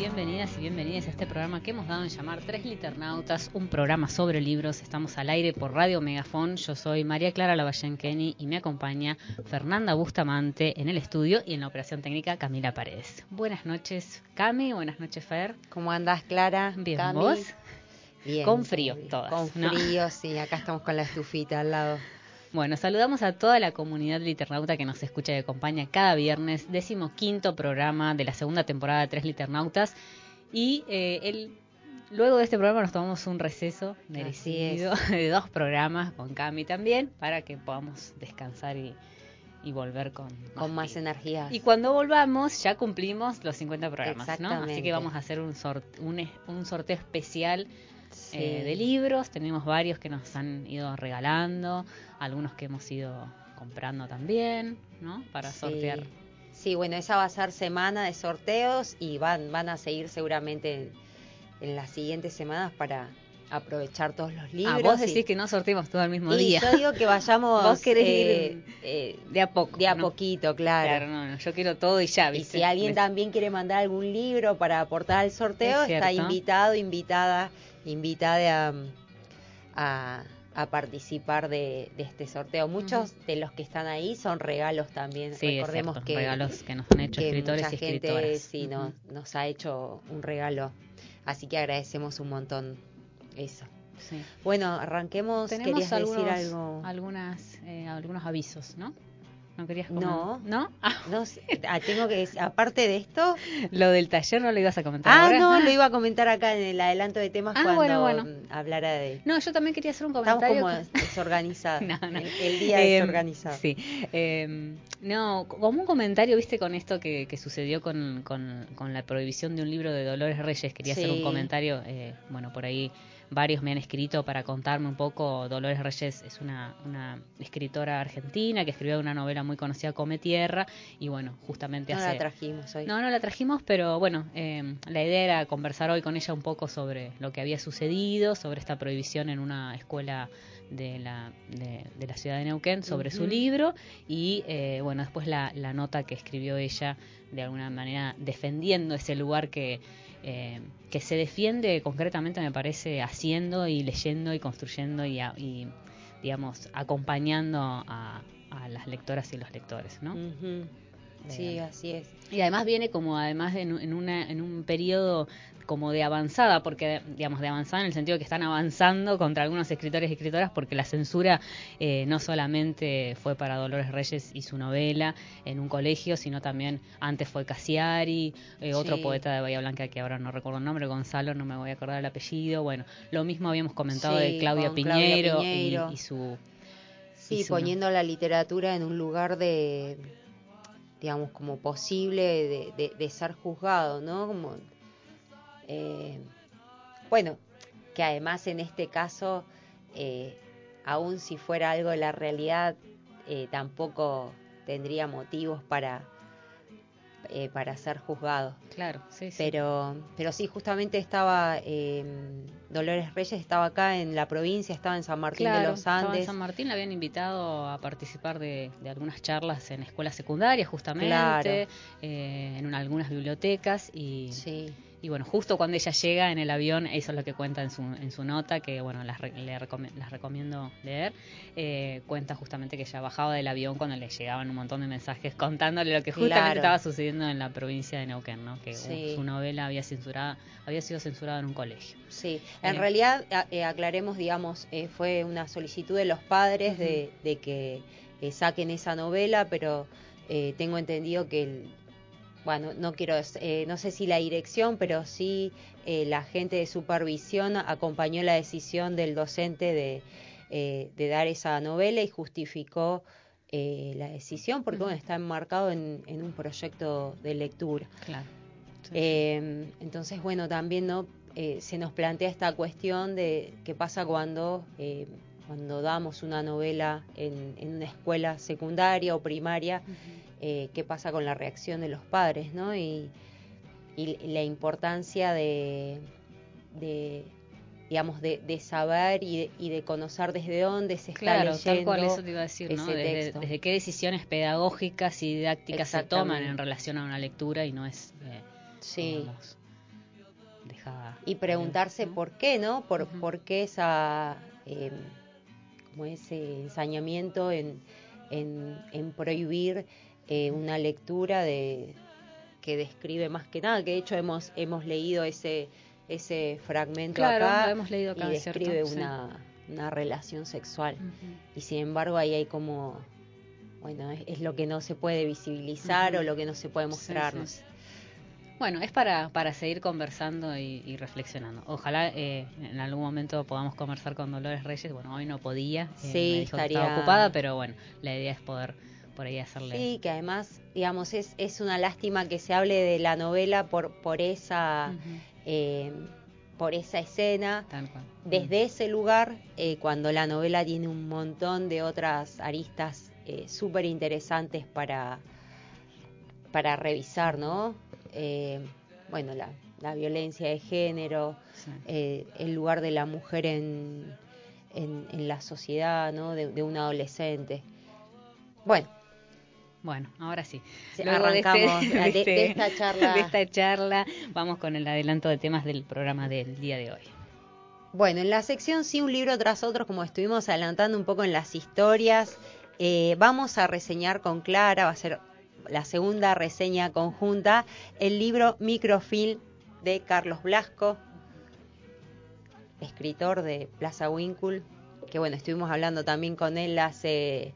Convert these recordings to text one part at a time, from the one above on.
bienvenidas y bienvenidas a este programa que hemos dado en llamar Tres Liternautas, un programa sobre libros. Estamos al aire por Radio Megafón. Yo soy María Clara Lavallenqueni y me acompaña Fernanda Bustamante en el estudio y en la operación técnica Camila Paredes. Buenas noches, Cami. Buenas noches, Fer. ¿Cómo andás, Clara? Bien, Cami? ¿vos? Bien. Con frío, todas. Con ¿no? frío, sí. Acá estamos con la estufita al lado. Bueno, saludamos a toda la comunidad liternauta que nos escucha y acompaña cada viernes, décimo quinto programa de la segunda temporada de Tres Liternautas. Y eh, el, luego de este programa nos tomamos un receso merecido de dos programas con Cami también para que podamos descansar y, y volver con, Con más pilas. energías. Y cuando volvamos ya cumplimos los 50 programas, ¿no? Así que vamos a hacer un, un sorteo especial Sí. eh, de libros. Tenemos varios que nos han ido regalando, algunos que hemos ido comprando también, ¿no? Para Sí. sortear. Sí, bueno, esa va a ser semana de sorteos y van, van a seguir seguramente en, en las siguientes semanas para aprovechar todos los libros. Ah, vos y- decís que no sorteemos todo el mismo y día. yo digo que vayamos Vos querés eh, ir eh, de a poco. de a ¿no? poquito, claro. Claro, no, no, yo quiero todo y ya, Y ¿viste? si alguien también quiere mandar algún libro para aportar al sorteo, Es está invitado, invitada, invitada a, a- a participar de, de este sorteo. Muchos de los que están ahí son regalos también. Sí, Recordemos que, regalos que nos han hecho que escritores mucha y gente escritoras. sí, nos, nos ha hecho un regalo. Así que agradecemos un montón eso. Sí. Bueno, arranquemos. Tenemos ¿Querías algunos, decir algo? algunas, eh, algunos avisos, ¿no? ¿No querías No. comentar? ¿No? Ah, No sé, ah, tengo que decir- aparte de esto, lo del taller no lo ibas a comentar Ah, ahora. no, lo iba a comentar acá en el adelanto de temas Ah, cuando bueno, bueno. hablara de... No, yo también quería hacer un Estamos comentario. como con- desorganizados. No, no. El, el día Eh, desorganizado. Sí. Eh, no, como un comentario, viste, con esto que, que sucedió con, con, con la prohibición de un libro de Dolores Reyes. Quería hacer un comentario. eh, bueno, por ahí varios me han escrito para contarme un poco. Dolores Reyes es una, una escritora argentina que escribió una novela muy conocida, Come Tierra. Y bueno, justamente No hace. la trajimos hoy. No, no la trajimos, pero bueno, eh, la idea era conversar hoy con ella un poco sobre lo que había sucedido, sobre esta prohibición en una escuela de la, de, de la ciudad de Neuquén, sobre su libro y eh, bueno, después la, la nota que escribió ella de alguna manera defendiendo ese lugar que, eh, que se defiende concretamente, me parece, haciendo y leyendo y construyendo y, a- y, digamos, acompañando a, a las lectoras y los lectores, ¿no? Ujú. Sí, Bien. así es. Y además viene como además en, en una, en un periodo como de avanzada, porque digamos de avanzada en el sentido que están avanzando contra algunos escritores y escritoras, porque la censura eh, no solamente fue para Dolores Reyes y su novela en un colegio, sino también antes fue Cassiari, eh, otro Sí. poeta de Bahía Blanca que ahora no recuerdo el nombre, Gonzalo, no me voy a acordar el apellido. Bueno, lo mismo habíamos comentado Sí, de Claudia Piñero, y-. Y, su Sí, hizo poniendo la literatura en un lugar de, digamos, como posible de, de- de ser juzgado, ¿no? Como, eh, bueno, que además en este caso, eh, aun si fuera algo de la realidad, eh, tampoco tendría motivos para eh, para ser juzgado. Claro, sí, sí. Pero, pero sí, justamente estaba eh, Dolores Reyes, estaba acá en la provincia, estaba en San Martín de los estaba en Andes. San Martín le habían invitado a participar de, de algunas charlas en escuelas secundarias, justamente, Claro. eh, en una- algunas bibliotecas y, Sí, y bueno, justo cuando ella llega en el avión, eso es lo que cuenta en su, en su nota, que bueno, las, le las recomiendo leer, eh, cuenta justamente que ella bajaba del avión cuando le llegaban un montón de mensajes contándole lo que justamente Claro. estaba sucediendo en la provincia de Neuquén, ¿no? que Sí. su novela había, censurada, había sido censurada en un colegio. sí. En Eh. realidad, a- eh, aclaremos, digamos, eh, fue una solicitud de los padres de, de que saquen esa novela, pero eh, tengo entendido que el, bueno, no quiero, eh, no sé si la dirección, pero sí eh, la gente de supervisión acompañó la decisión del docente de, eh, de dar esa novela y justificó eh, la decisión porque bueno, está enmarcado en, en un proyecto de lectura. Claro. Sí, Eh, entonces, bueno, también no Eh, se nos plantea esta cuestión de qué pasa cuando, eh, cuando damos una novela en, en una escuela secundaria o primaria, eh, qué pasa con la reacción de los padres, ¿no? Y, y la importancia de, de digamos, de, de saber y de, y de conocer desde dónde se está Claro, leyendo. tal cual, eso te iba a decir, ¿no? Desde, texto. desde qué decisiones pedagógicas y didácticas se toman en relación a una lectura y no es, eh, Sí. digamos, dejada. y preguntarse ¿no? por qué, ¿no? Por, por qué esa, eh, como ese ensañamiento en, en, en prohibir eh, una lectura de que describe más que nada, que de hecho hemos, hemos leído ese, ese fragmento Claro, acá lo hemos leído acá, y cierto, describe sí. una, una relación sexual. Y sin embargo ahí hay como, bueno, es, es lo que no se puede visibilizar o lo que no se puede mostrarnos. sí. Bueno, es para, para seguir conversando y, y reflexionando. Ojalá eh, en algún momento podamos conversar con Dolores Reyes. Bueno, hoy no podía. eh, Sí, me dijo que estaría- estaba ocupada, pero bueno, la idea es poder por ahí hacerle. Sí, que además, digamos, es, es una lástima que se hable de la novela por, por esa eh, por esa escena. Desde ese lugar, eh, cuando la novela tiene un montón de otras aristas eh, súper interesantes para, para revisar, ¿no? Eh, bueno, la, la violencia de género, Sí. el lugar de la mujer en, en, en la sociedad, ¿no? De, de un adolescente. Bueno, Bueno, ahora sí. Luego de este- arrancamos de, este- esta charla. de esta charla, vamos con el adelanto de temas del programa del día de hoy. Bueno, en la sección sí, un libro tras otro, como estuvimos adelantando un poco en las historias, eh, vamos a reseñar con Clara, va a ser la segunda reseña conjunta, el libro Microfilm de Carlos Blasco, escritor de Plaza Winkle, que bueno, estuvimos hablando también con él hace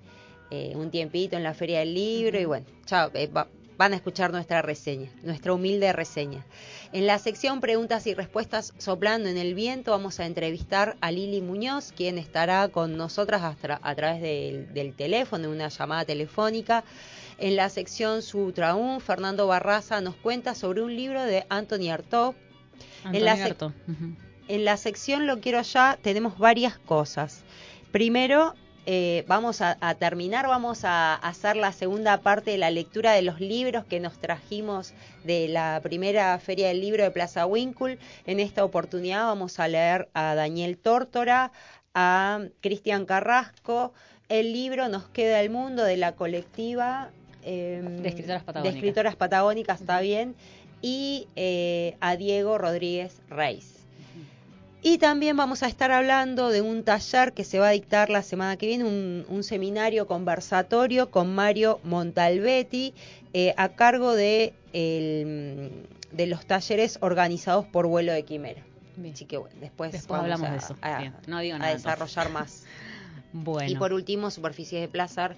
eh, un tiempito en la Feria del Libro y bueno, ya eh, va- van a escuchar nuestra reseña, nuestra humilde reseña. En la sección preguntas y respuestas soplando en el viento vamos a entrevistar a Lili Muñoz, quien estará con nosotras a, tra- a través del, del teléfono, una llamada telefónica. En la sección Su Traún, Fernando Barraza nos cuenta sobre un libro de Anthony Artaud. En la. En la sección Lo quiero ya tenemos varias cosas. Primero, eh, vamos a, a terminar, vamos a hacer la segunda parte de la lectura de los libros que nos trajimos de la primera Feria del Libro de Plaza Winkle. En esta oportunidad vamos a leer a Daniel Tórtora, a Cristian Carrasco. El libro Nos queda el mundo de la colectiva eh, De escritoras de patagónicas. escritoras patagónicas, está bien, y eh, a Diego Rodríguez Reis. Y también vamos a estar hablando de un taller que se va a dictar la semana que viene, un, un seminario conversatorio con Mario Montalbetti eh, a cargo de, el- de los talleres organizados por Vuelo de Quimera. Bien. Así que bueno, después, Después hablamos a, de eso. a- no digo a nada, desarrollar más. Bueno. Y por último, Superficies de Placer,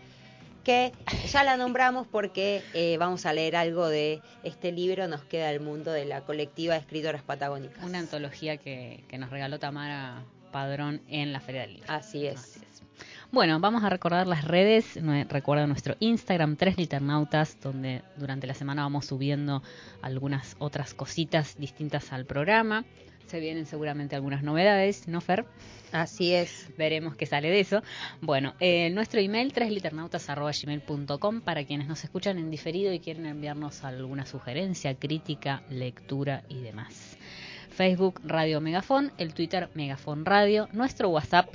que ya la nombramos porque eh, vamos a leer algo de este libro, Nos queda el mundo, de la colectiva de escritoras patagónicas. Una antología que, que nos regaló Tamara Padrón en la Feria del Libro. Así es. Así es. Bueno, vamos a recordar las redes. Recuerda nuestro Instagram, Tres Liternautas, donde durante la semana vamos subiendo algunas otras cositas distintas al programa. Se vienen seguramente algunas novedades, ¿no, Fer? Así es. Veremos qué sale de eso. Bueno, eh, nuestro email tresliternautas.gmail.com para quienes nos escuchan en diferido y quieren enviarnos alguna sugerencia, crítica, lectura y demás. Facebook Radio Megafon, el Twitter Megafon Radio, nuestro WhatsApp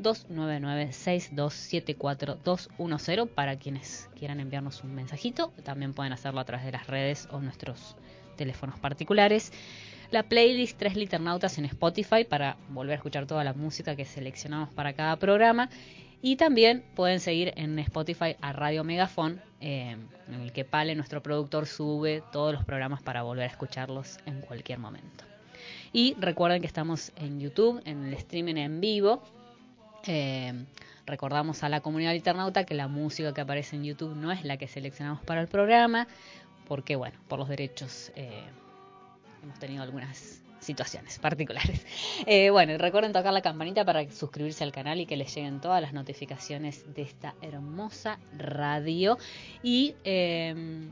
299-6274-210 para quienes quieran enviarnos un mensajito. También pueden hacerlo a través de las redes o nuestros teléfonos particulares. La playlist Tres Liternautas en Spotify para volver a escuchar toda la música que seleccionamos para cada programa. Y también pueden seguir en Spotify a Radio Megafon, eh, en el que Pale, nuestro productor, sube todos los programas para volver a escucharlos en cualquier momento. Y recuerden que estamos en YouTube, en el streaming en vivo, eh, recordamos a la comunidad internauta que la música que aparece en YouTube no es la que seleccionamos para el programa, porque bueno, por los derechos eh, hemos tenido algunas situaciones particulares. Eh, bueno, recuerden tocar la campanita para suscribirse al canal y que les lleguen todas las notificaciones de esta hermosa radio. Y eh,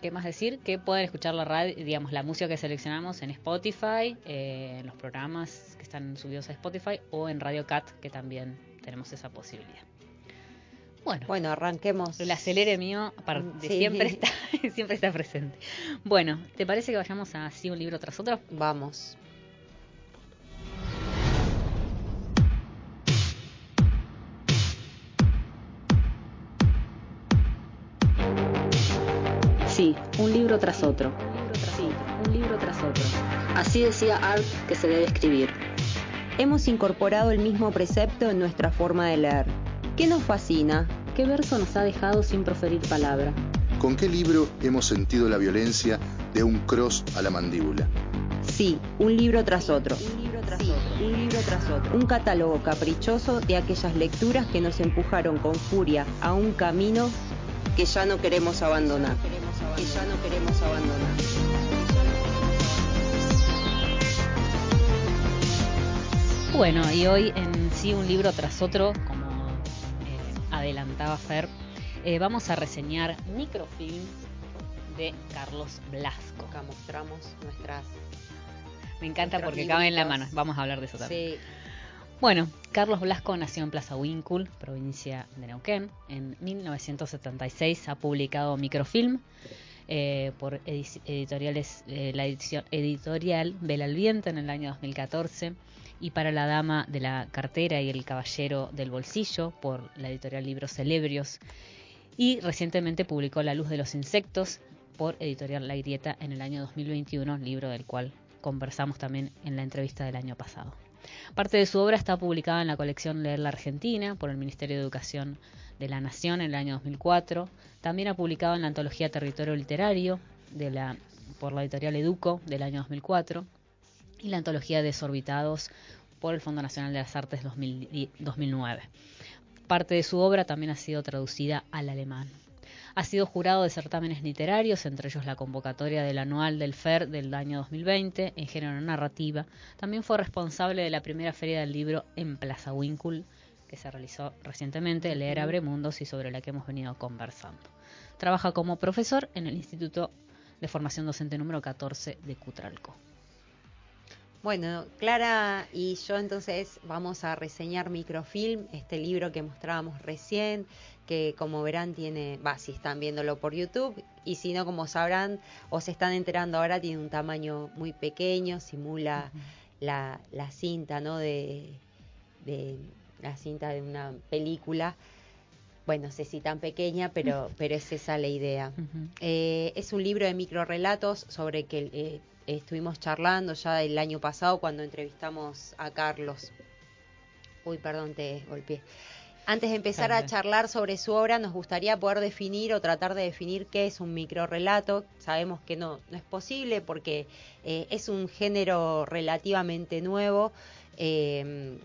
qué más decir, que pueden escuchar la radio, digamos, la música que seleccionamos en Spotify, eh, en los programas que están subidos a Spotify o en Radio Cat, que también tenemos esa posibilidad. Bueno, bueno, arranquemos. El acelere mío de siempre está siempre está presente. Bueno, ¿te parece que vayamos así un libro tras otro? Vamos. Sí, un libro tras otro. Sí, un libro tras otro. Así decía Art que se debe escribir. Hemos incorporado el mismo precepto en nuestra forma de leer. ¿Qué nos fascina? ¿Qué verso nos ha dejado sin proferir palabra? ¿Con qué libro hemos sentido la violencia de un cross a la mandíbula? Sí, un libro tras otro. Un libro tras otro. Un libro tras otro. Un catálogo caprichoso de aquellas lecturas que nos empujaron con furia a un camino que ya no queremos abandonar que ya no queremos abandonar. Bueno, y hoy en sí un libro tras otro, adelantaba Fer, eh, vamos a reseñar microfilm de Carlos Blasco. Acá mostramos nuestras... Me encanta porque cabe en la mano, vamos a hablar de eso también. Sí. Bueno, Carlos Blasco nació en Plaza Wincul, provincia de Neuquén. En 1976 ha publicado microfilm eh, por editoriales, eh, la edición editorial Vela al Viento en el año 2014 y para La Dama de la Cartera y El Caballero del Bolsillo por la editorial Libros Celebrios. Y recientemente publicó La Luz de los Insectos por editorial La Grieta en el año 2021, libro del cual conversamos también en la entrevista del año pasado. Parte de su obra está publicada en la colección Leer la Argentina por el Ministerio de Educación de la Nación en el año 2004. También ha publicado en la antología Territorio Literario de la, por la editorial Educo del año 2004 y la antología Desorbitados por el Fondo Nacional de las Artes 2009. Parte de su obra también ha sido traducida al alemán. Ha sido jurado de certámenes literarios, entre ellos la convocatoria del anual del FER del año 2020 en género narrativa. También fue responsable de la primera feria del libro en Plaza Wincul, que se realizó recientemente, Leer Abre Mundos y sobre la que hemos venido conversando. Trabaja como profesor en el Instituto de Formación Docente número 14 de Cutralco. Bueno, Clara y yo entonces vamos a reseñar Microfilm, este libro que mostrábamos recién, que como verán tiene, va, si están viéndolo por YouTube, y si no, como sabrán o se están enterando ahora, tiene un tamaño muy pequeño, simula la, la, cinta, ¿no? De, de, la cinta de una película. Bueno, no sé si tan pequeña, pero, pero es esa la idea. eh, es un libro de microrelatos sobre que eh, estuvimos charlando ya el año pasado cuando entrevistamos a Carlos. Uy, perdón, te golpeé. Antes de empezar a charlar sobre su obra, nos gustaría poder definir o tratar de definir qué es un microrelato. Sabemos que no, no es posible porque eh, es un género relativamente nuevo. Eh,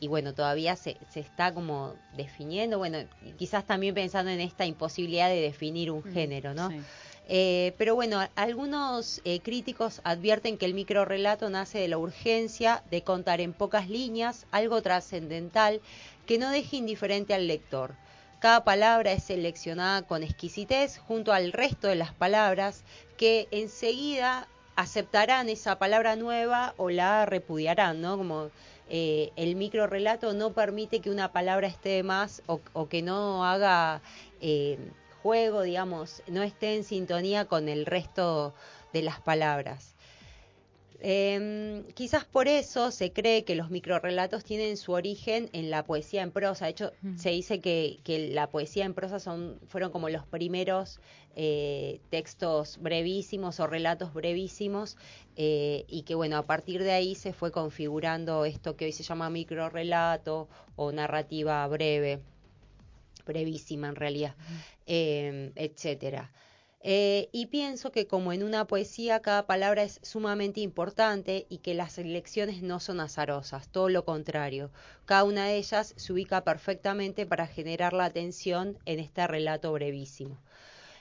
y bueno, todavía se, se, está como definiendo, bueno, quizás también pensando en esta imposibilidad de definir un género, ¿no? Sí. Eh, pero bueno, algunos eh, críticos advierten que el microrelato nace de la urgencia de contar en pocas líneas algo trascendental que no deje indiferente al lector. Cada palabra es seleccionada con exquisitez junto al resto de las palabras que enseguida aceptarán esa palabra nueva o la repudiarán, ¿no? Como eh, el micro relato no permite que una palabra esté más o, que no haga eh, juego, digamos, no esté en sintonía con el resto de las palabras. Em, quizás por eso se cree que los microrelatos tienen su origen en la poesía en prosa. De hecho, se dice que, la poesía en prosa son, fueron como los primeros eh, textos brevísimos o relatos brevísimos eh, y que bueno, a partir de ahí se fue configurando esto que hoy se llama microrelato o narrativa breve, brevísima en realidad, eh, etcétera. Eh, y pienso que como en una poesía cada palabra es sumamente importante y que las elecciones no son azarosas, todo lo contrario, cada una de ellas se ubica perfectamente para generar la atención en este relato brevísimo.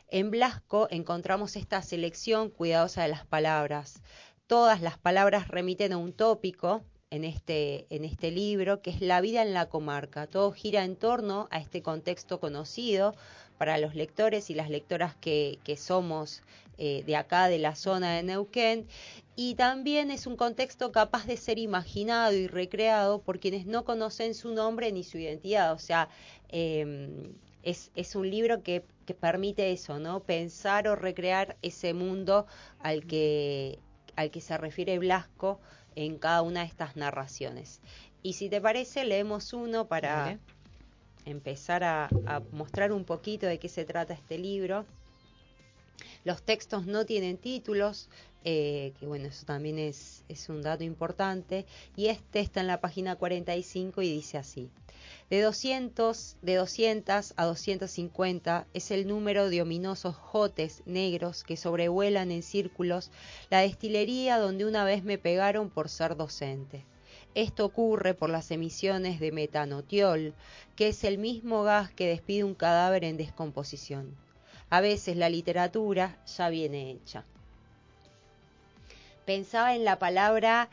En Blasco encontramos esta selección cuidadosa de las palabras. Todas las palabras remiten a un tópico, en este, en este libro, que es la vida en la comarca. Todo gira en torno a este contexto conocido, para los lectores y las lectoras que, somos eh, de acá, de la zona de Neuquén, y también es un contexto capaz de ser imaginado y recreado por quienes no conocen su nombre ni su identidad. O sea, em, es, es, un libro que, que, permite eso, ¿no? Pensar o recrear ese mundo al que, al que se refiere Blasco en cada una de estas narraciones. Y si te parece, leemos uno para, empezar a, mostrar un poquito de qué se trata este libro. Los textos no tienen títulos, eh, que bueno, eso también es, un dato importante. Y este está en la página 45 y dice así. De 200, de 200 a 250 es el número de ominosos jotes negros que sobrevuelan en círculos la destilería donde una vez me pegaron por ser docente. Esto ocurre por las emisiones de metanotiol, que es el mismo gas que despide un cadáver en descomposición. A veces la literatura ya viene hecha. Pensaba en la palabra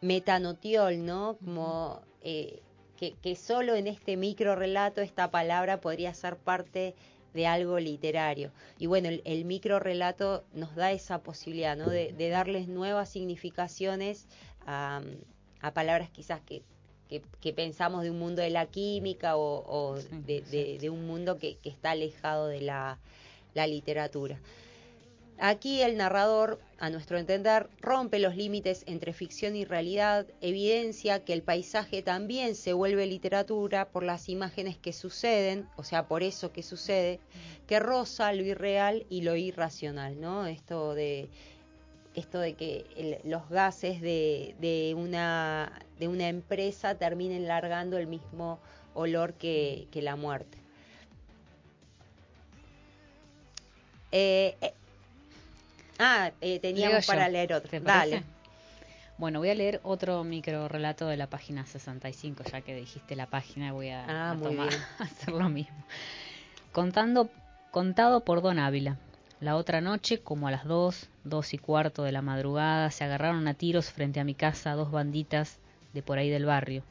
metanotiol, ¿no? Como eh, que, solo en este micro relato esta palabra podría ser parte de algo literario. Y bueno, el, micro relato nos da esa posibilidad, ¿no? De, darles nuevas significaciones a, a palabras quizás que, que, pensamos de un mundo de la química o, de, un mundo que, está alejado de la, literatura. Aquí el narrador, a nuestro entender, rompe los límites entre ficción y realidad, evidencia que el paisaje también se vuelve literatura por las imágenes que suceden, o sea, por eso que sucede, que roza lo irreal y lo irracional, ¿no? Esto de esto de que los gases de, una, de una empresa terminen largando el mismo olor que, la muerte. Eh, eh, ah, eh, teníamos para leer otro. Dale. Bueno, voy a leer otro micro relato de la página 65, ya que dijiste la página, voy a, ah, hacer lo mismo. Contando, contado por Don Ávila. La otra noche, como a las dos, dos y cuarto de la madrugada, se agarraron a tiros frente a mi casa dos banditas de por ahí del barrio.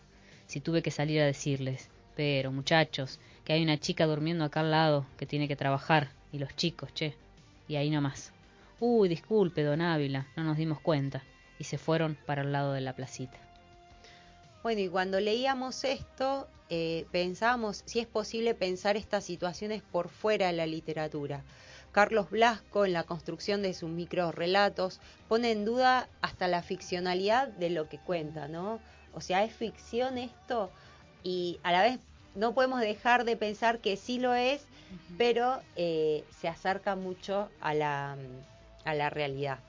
Si tuve que salir a decirles, pero muchachos, que hay una chica durmiendo acá al lado que tiene que trabajar, y los chicos, che. Y ahí nomás. Uy, disculpe, don Ávila, no nos dimos cuenta. Y se fueron para el lado de la placita. Bueno, y cuando leíamos esto, eh, pensábamos si es posible pensar estas situaciones por fuera de la literatura. Carlos Blasco, en la construcción de sus microrelatos, pone en duda hasta la ficcionalidad de lo que cuenta, ¿no? O sea, es ficción esto y a la vez no podemos dejar de pensar que sí lo es, pero eh, se acerca mucho a la, a la realidad.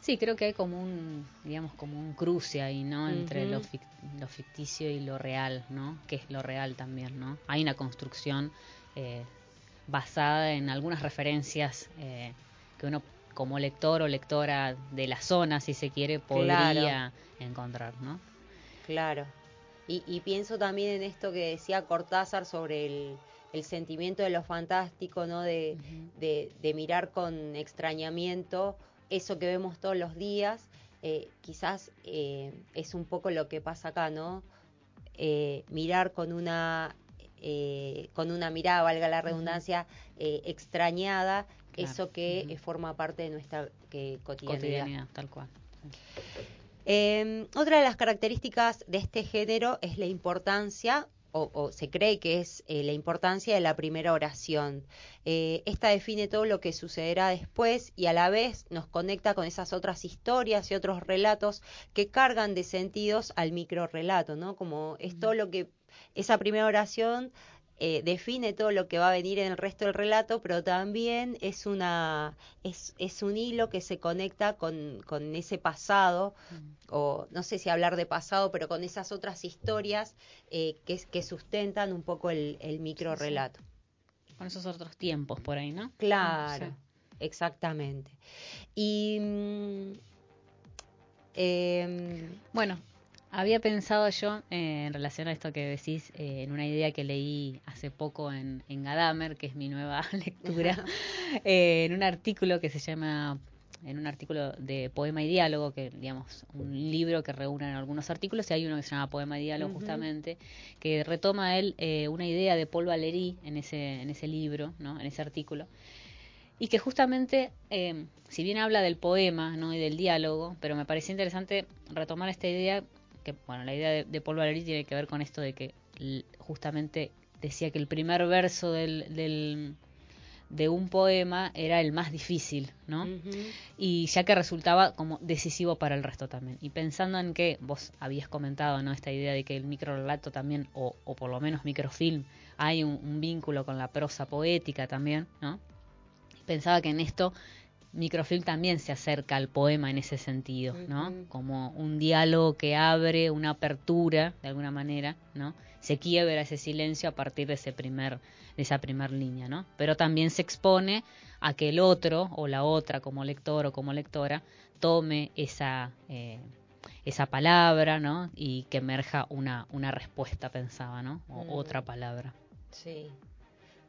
Sí, creo que hay como un, digamos, como un cruce ahí, ¿no? Entre lo, ficticio y lo real, ¿no? Que es lo real también, ¿no? Hay una construcción eh, basada en algunas referencias eh, que uno como lector o lectora de la zona, si se quiere, podría encontrar, ¿no? Claro. Y, pienso también en esto que decía Cortázar sobre el, sentimiento de lo fantástico, ¿no? De, de, mirar con extrañamiento eso que vemos todos los días. Eh, quizás eh, es un poco lo que pasa acá, ¿no? mirar con una eh, con una mirada, valga la redundancia, eh, extrañada, eso que forma parte de nuestra cotidianidad. cotidianidad. Tal cual. Otra de las características de este género es la importancia o, se cree que es eh, la importancia de la primera oración. Eh, esta define todo lo que sucederá después y a la vez nos conecta con esas otras historias y otros relatos que cargan de sentidos al micro relato, ¿no? Como es todo lo que esa primera oración eh, define todo lo que va a venir en el resto del relato, pero también es una es, es un hilo que se conecta con, con ese pasado, mm. o no sé si hablar de pasado, pero con esas otras historias eh, que, que sustentan un poco el, el micro relato. Con esos otros tiempos por ahí, ¿no? Claro, exactamente. Y mm, em, bueno, había pensado yo, eh, en relación a esto que decís, eh, en una idea que leí hace poco en, en Gadamer, que es mi nueva lectura, eh, en un artículo que se llama, en un artículo de Poema y Diálogo, que digamos, un libro que reúne algunos artículos, y hay uno que se llama Poema y Diálogo justamente, que retoma él una idea de Paul Valéry en ese, en ese libro, ¿no? en ese artículo, y que justamente, si bien habla del poema ¿no? y del diálogo, pero me parecía interesante retomar esta idea que bueno, la idea de, Paul Valéry tiene que ver con esto de que justamente decía que el primer verso del, de un poema era el más difícil, ¿no? Y ya que resultaba como decisivo para el resto también. Y pensando en que vos habías comentado, ¿no? Esta idea de que el microrelato también, o, o por lo menos microfilm, hay un, un, vínculo con la prosa poética también, ¿no? Pensaba que en esto microfilm también se acerca al poema en ese sentido, ¿no? Como un diálogo que abre una apertura, de alguna manera, ¿no? Se quiebra ese silencio a partir de ese primer, de esa primera línea, ¿no? Pero también se expone a que el otro o la otra, como lector o como lectora, tome esa eh, esa palabra, ¿no? Y que emerja una, una respuesta, pensaba, ¿no? O otra palabra. Sí,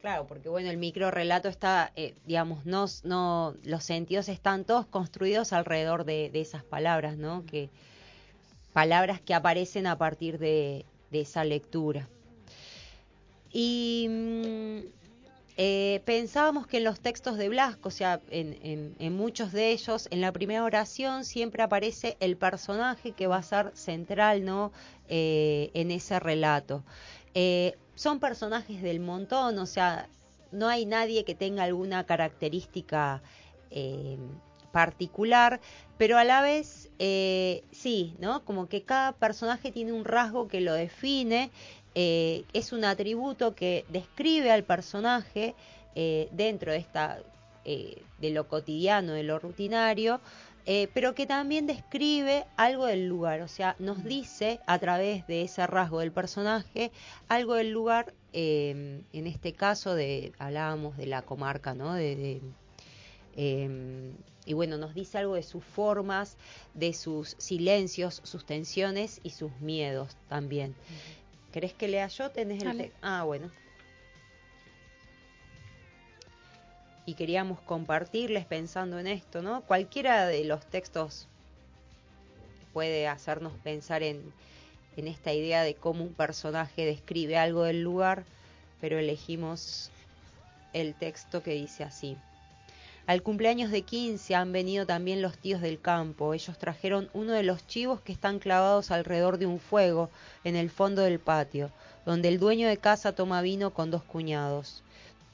Claro, porque bueno, el micro relato está, eh, digamos, no, los sentidos están todos construidos alrededor de, esas palabras, ¿no? Que palabras que aparecen a partir de, esa lectura. Y mm, eh, pensábamos que en los textos de Blasco, o sea, en, en, muchos de ellos, en la primera oración siempre aparece el personaje que va a ser central, ¿no? Eh, en ese relato son personajes del montón, o sea, no hay nadie que tenga alguna característica eh, particular, pero a la vez eh, sí, ¿no? Como que cada personaje tiene un rasgo que lo define, eh, es un atributo que describe al personaje dentro de esta de lo cotidiano, de lo rutinario, eh, pero que también describe algo del lugar, o sea, nos dice a través de ese rasgo del personaje algo del lugar, em, en este caso de, hablábamos de la comarca, ¿no? De, em, y bueno, nos dice algo de sus formas, de sus silencios, sus tensiones y sus miedos también. ¿Querés que lea yo? ¿Tenés el Ah, bueno. Y queríamos compartirles pensando en esto, ¿no? Cualquiera de los textos puede hacernos pensar en, en esta idea de cómo un personaje describe algo del lugar, pero elegimos el texto que dice así. Al cumpleaños de 15 han venido también los tíos del campo. Ellos trajeron uno de los chivos que están clavados alrededor de un fuego en el fondo del patio, donde el dueño de casa toma vino con dos cuñados.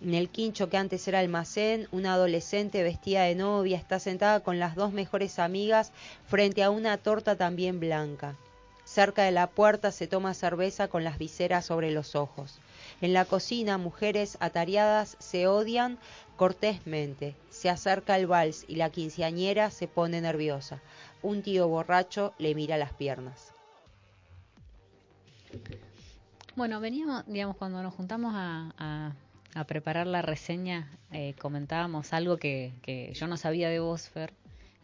En el quincho que antes era almacén, una adolescente vestida de novia está sentada con las dos mejores amigas frente a una torta también blanca. Cerca de la puerta se toma cerveza con las viseras sobre los ojos. En la cocina, mujeres atareadas se odian cortésmente. Se acerca el vals y la quinceañera se pone nerviosa. Un tío borracho le mira las piernas. Bueno, veníamos, digamos, cuando nos juntamos a a preparar la reseña eh, comentábamos algo que, que, yo no sabía de vos, Fer,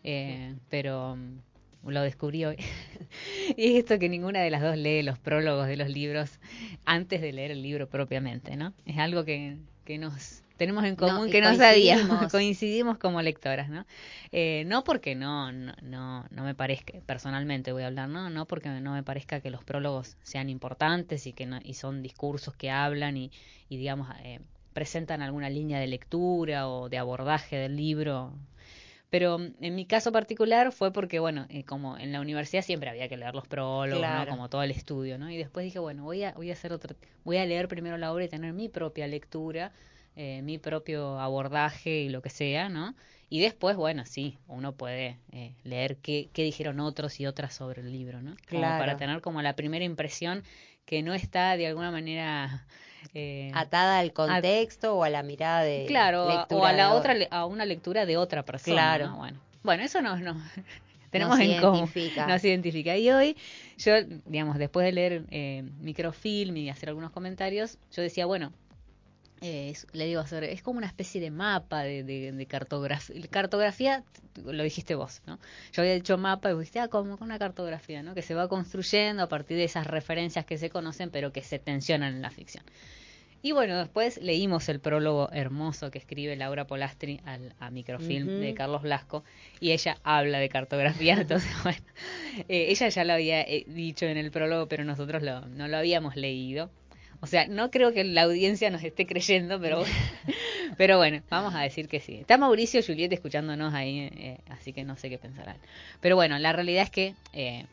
eh, pero mm, lo descubrí hoy. y es esto que ninguna de las dos lee los prólogos de los libros antes de leer el libro propiamente, ¿no? Es algo que, que nos tenemos en común que no sabíamos, coincidimos. coincidimos como lectoras, ¿no? Eh, no porque no, no, no, no me parezca, personalmente voy a hablar, ¿no? No porque no me parezca que los prólogos sean importantes y que no- y son discursos que hablan y, y digamos, eh, presentan alguna línea de lectura o de abordaje del libro. Pero mm, en mi caso particular fue porque, bueno, eh, como en la universidad siempre había que leer los prólogos, Claro. ¿no? Como todo el estudio, ¿no? Y después dije, bueno, voy a, voy a hacer otra, voy a leer primero la obra y tener mi propia lectura, eh, mi propio abordaje y lo que sea, ¿no? Y después, bueno, sí, uno puede eh, leer qué, qué dijeron otros y otras sobre el libro, ¿no? Como Claro. para tener como la primera impresión que no está de alguna manera... eh, Atada al contexto o a la mirada de Claro, lectura o a la otra a una lectura de otra persona. Claro. ¿no? Bueno, bueno, eso nos, nos tenemos Nos en común, identifica. nos identifica. Y hoy yo, digamos, después de leer eh, microfilm y hacer algunos comentarios, yo decía, bueno, eh, es- le digo es como una especie de mapa de, de, de cartografía. Cartografía, lo dijiste vos, ¿no? Yo había dicho mapa y vos dijiste, ah, como una cartografía, ¿no? Que se va construyendo a partir de esas referencias que se conocen, pero que se tensionan en la ficción. Y bueno, después leímos el prólogo hermoso que escribe Laura Polastri al, a Microfilm de Carlos Blasco y ella habla de cartografía, entonces bueno, eh, ella ya lo había eh, dicho en el prólogo, pero nosotros lo- no lo habíamos leído. O sea, no creo que la audiencia nos esté creyendo, pero bueno, pero bueno, vamos a decir que sí. Está Mauricio Juliet escuchándonos ahí, eh, así que no sé qué pensarán. Pero bueno, la realidad es que eh,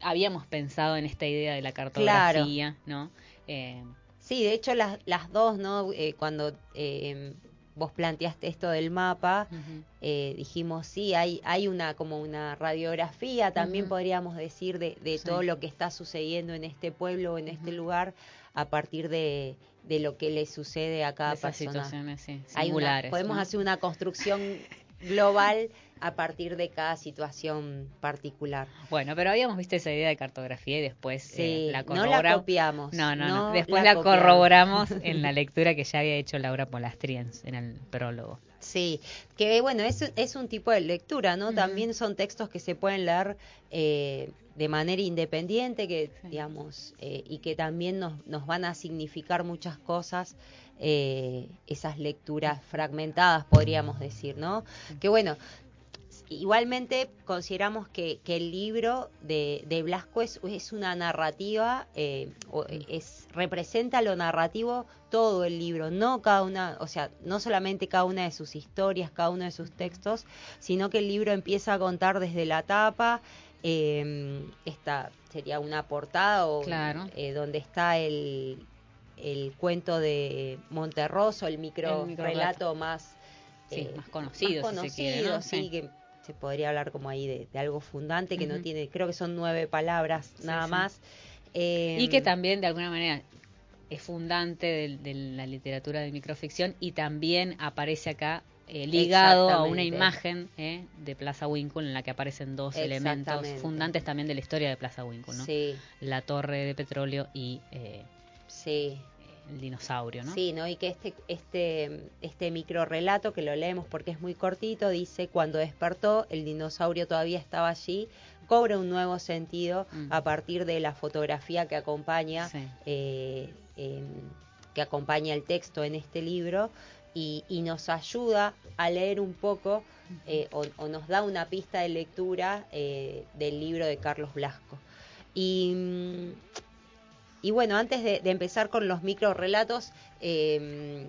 habíamos pensado en esta idea de la cartografía, ¿no? Eh, Sí, de hecho las, las dos, ¿no? Eh, cuando eh, vos planteaste esto del mapa, eh, dijimos, sí, hay, hay una como una radiografía, también podríamos decir, de, de Sí. todo lo que está sucediendo en este pueblo o en este lugar a partir de, de lo que le sucede a cada esas persona. situaciones sí, Hay una- podemos ¿no? hacer una construcción global a partir de cada situación particular. Bueno, pero habíamos visto esa idea de cartografía y después Sí, eh, la no la corroboramos. copiamos. No, no, no. no Después la corroboramos en la lectura que ya había hecho Laura Polastri en, el prólogo. Sí, que bueno, es, es un tipo de lectura, ¿no? También son textos que se pueden leer eh, de manera independiente, que digamos, eh, y que también nos, nos van a significar muchas cosas, eh, esas lecturas fragmentadas, podríamos decir, ¿no? Que bueno, igualmente consideramos que, que el libro de, de Blasco es, es una narrativa, eh, o es, representa lo narrativo todo el libro, no cada una, o sea, no solamente cada una de sus historias, cada uno de sus textos, sino que el libro empieza a contar desde la tapa, eh, esta sería una portada o Claro. eh, donde está el, el cuento de Monterroso, el micro, El relato más Sí, eh, más conocido, más si se quiere, ¿no? sí, Sí. que se podría hablar como ahí de, de algo fundante que no tiene, creo que son nueve palabras Sí, nada sí. más. Eh, Y que también, de alguna manera, es fundante de, de la literatura de microficción y también aparece acá eh, ligado a una imagen eh, de Plaza Winkle en la que aparecen dos elementos fundantes también de la historia de Plaza Winkle, ¿no? Sí, La torre de petróleo y eh, sí. El dinosaurio, ¿no? Sí, ¿no? Y que este, este, este micro relato, que lo leemos porque es muy cortito, dice, cuando despertó, el dinosaurio todavía estaba allí, cobra un nuevo sentido Mm. a partir de la fotografía que acompaña, Sí. eh, que acompaña el texto en este libro y, y nos ayuda a leer un poco eh, o, o nos da una pista de lectura eh, del libro de Carlos Blasco. Y, mm, y bueno, antes de, de empezar con los microrelatos, eh,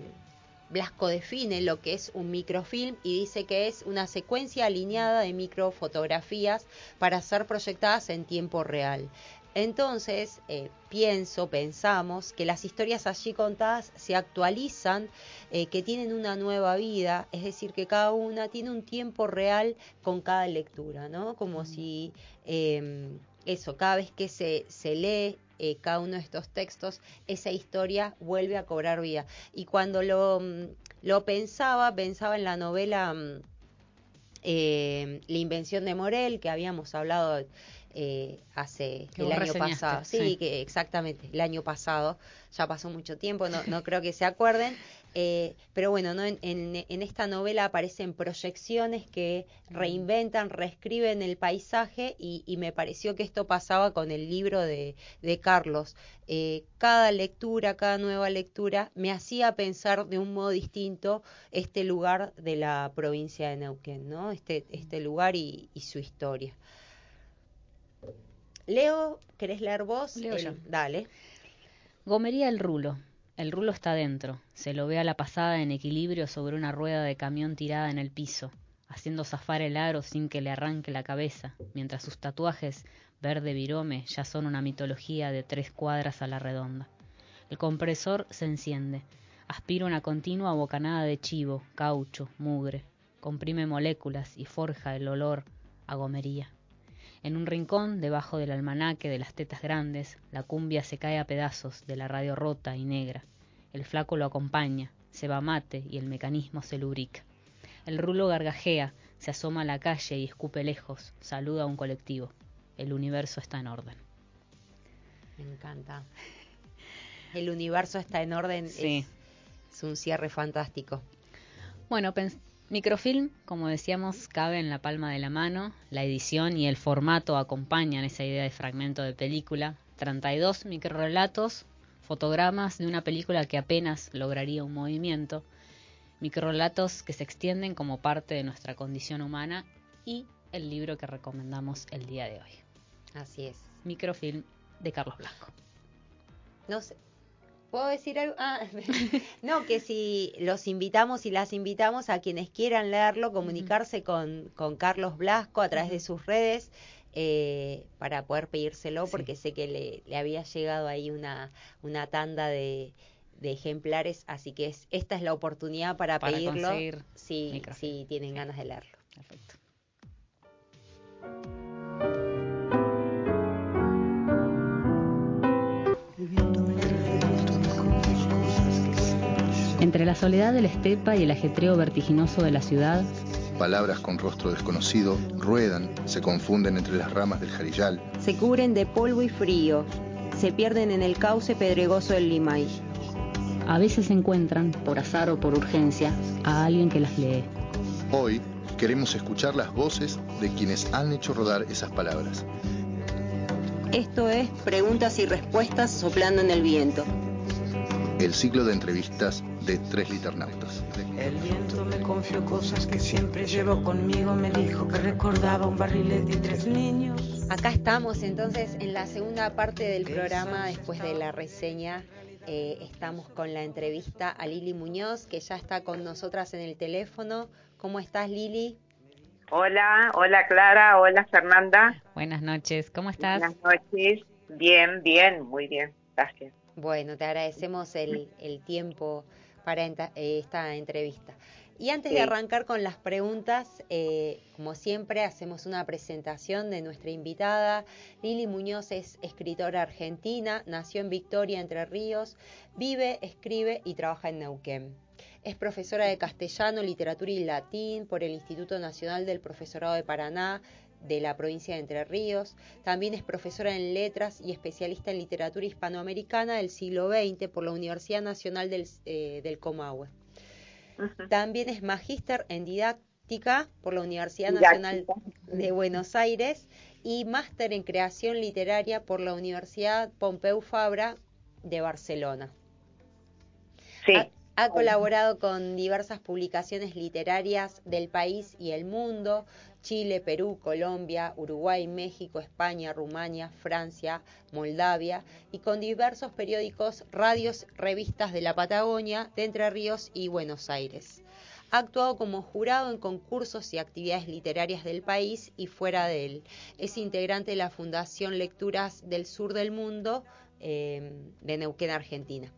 Blasco define lo que es un microfilm y dice que es una secuencia alineada de microfotografías para ser proyectadas en tiempo real. Entonces, eh, pienso, pensamos que las historias allí contadas se actualizan, eh, que tienen una nueva vida, es decir, que cada una tiene un tiempo real con cada lectura, ¿no? Como si eh, eso, cada vez que se, se lee eh, cada uno de estos textos, esa historia vuelve a cobrar vida. Y cuando lo, mm, lo pensaba, pensaba en la novela mm, eh, La invención de Morel, que habíamos hablado eh, hace Que el año pasado. Sí, sí. que exactamente, el año pasado, ya pasó mucho tiempo, no, no creo que se acuerden. Eh, pero bueno, ¿no? En, en, esta novela aparecen proyecciones que reinventan, reescriben el paisaje y, me pareció que esto pasaba con el libro de, de Carlos. Eh, cada lectura, cada nueva lectura me hacía pensar de un modo distinto este lugar de la provincia de Neuquén, ¿no? este, este lugar y, su historia. Leo, ¿querés leer vos? Leo yo. Dale. Gomería el rulo. El rulo está dentro. Se lo ve a la pasada en equilibrio sobre una rueda de camión tirada en el piso, haciendo zafar el aro sin que le arranque la cabeza, mientras sus tatuajes verde virome ya son una mitología de tres cuadras a la redonda. El compresor se enciende. Aspira una continua bocanada de chivo, caucho, mugre. Comprime moléculas y forja el olor a gomería. En un rincón, debajo del almanaque de las tetas grandes, la cumbia se cae a pedazos de la radio rota y negra. El flaco lo acompaña, se va mate y el mecanismo se lubrica. El rulo gargajea, se asoma a la calle y escupe lejos, saluda a un colectivo. El universo está en orden. Me encanta. El universo está en orden. Sí. Es, un cierre fantástico. Bueno, Microfilm, como decíamos, cabe en la palma de la mano. La edición y el formato acompañan esa idea de fragmento de película. 32 microrelatos, fotogramas de una película que apenas lograría un movimiento. Microrelatos que se extienden como parte de nuestra condición humana y el libro que recomendamos el día de hoy. Así es. Microfilm de Carlos Blasco. No sé, ¿Puedo decir algo? Ah, no, que si los invitamos y las invitamos a quienes quieran leerlo, comunicarse con, con Carlos Blasco a través de sus redes eh, para poder pedírselo, porque sé que le, le, había llegado ahí una, una tanda de, de ejemplares, así que es, esta es la oportunidad para, pedirlo si, si tienen ganas de leerlo. Perfecto. Entre la soledad de la estepa y el ajetreo vertiginoso de la ciudad, palabras con rostro desconocido ruedan, se confunden entre las ramas del jarillal. Se cubren de polvo y frío, se pierden en el cauce pedregoso del Limay. A veces encuentran, por azar o por urgencia, a alguien que las lee. Hoy queremos escuchar las voces de quienes han hecho rodar esas palabras. Esto es Preguntas y Respuestas soplando en el viento. El ciclo de entrevistas de tres liternautas. El viento me confió cosas que siempre llevo conmigo, me dijo que recordaba un barrilete y tres niños. Acá estamos entonces en la segunda parte del programa, después de la reseña. Eh, estamos con la entrevista a Lili Muñoz, que ya está con nosotras en el teléfono. ¿Cómo estás, Lili? Hola, hola Clara, hola Fernanda. Buenas noches, ¿cómo estás? Buenas noches, bien, bien, muy bien, gracias. Bueno, te agradecemos el, el tiempo para eh, esta entrevista. Y antes de arrancar con las preguntas, eh, como siempre, hacemos una presentación de nuestra invitada. Lili Muñoz es escritora argentina, nació en Victoria, Entre Ríos, vive, escribe y trabaja en Neuquén. Es profesora de castellano, literatura y latín por el Instituto Nacional del Profesorado de Paraná, de la provincia de Entre Ríos. También es profesora en letras y especialista en literatura hispanoamericana del siglo XX por la Universidad Nacional del, eh, Comahue. También es magíster en didáctica por la Universidad Nacional de Buenos Aires y máster en creación literaria por la Universidad Pompeu Fabra de Barcelona. Sí. Ha colaborado con diversas publicaciones literarias del país y el mundo, Chile, Perú, Colombia, Uruguay, México, España, Rumania, Francia, Moldavia y con diversos periódicos, radios, revistas de la Patagonia, de Entre Ríos y Buenos Aires. Ha actuado como jurado en concursos y actividades literarias del país y fuera de él. Es integrante de la Fundación Lecturas del Sur del Mundo eh, de Neuquén, Argentina.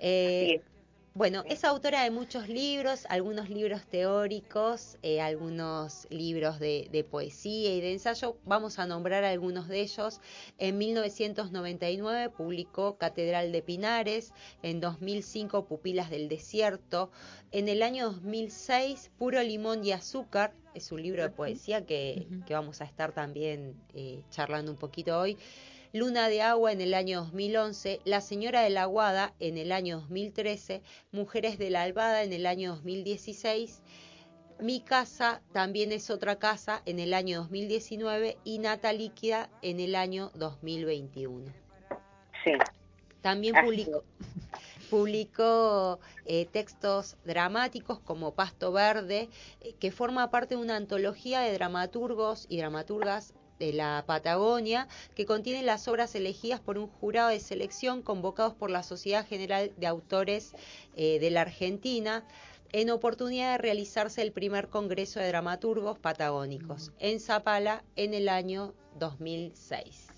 Eh, bueno, es autora de muchos libros, algunos libros teóricos, eh, algunos libros de, poesía y de ensayo. Vamos a nombrar algunos de ellos. En 1999 publicó Catedral de Pinares, en 2005 Pupilas del Desierto, en el año 2006 Puro Limón y Azúcar, es un libro de poesía que, vamos a estar también eh, charlando un poquito hoy. Luna de Agua en el año 2011, La Señora de la Aguada en el año 2013, Mujeres de la Albada en el año 2016, Mi Casa también es otra casa en el año 2019 y Nata Líquida en el año 2021. Sí. También publicó, publicó eh, textos dramáticos como Pasto Verde, eh, que forma parte de una antología de dramaturgos y dramaturgas de la Patagonia, que contiene las obras elegidas por un jurado de selección convocados por la Sociedad General de Autores eh, de la Argentina, en oportunidad de realizarse el primer Congreso de Dramaturgos Patagónicos en Zapala en el año 2006.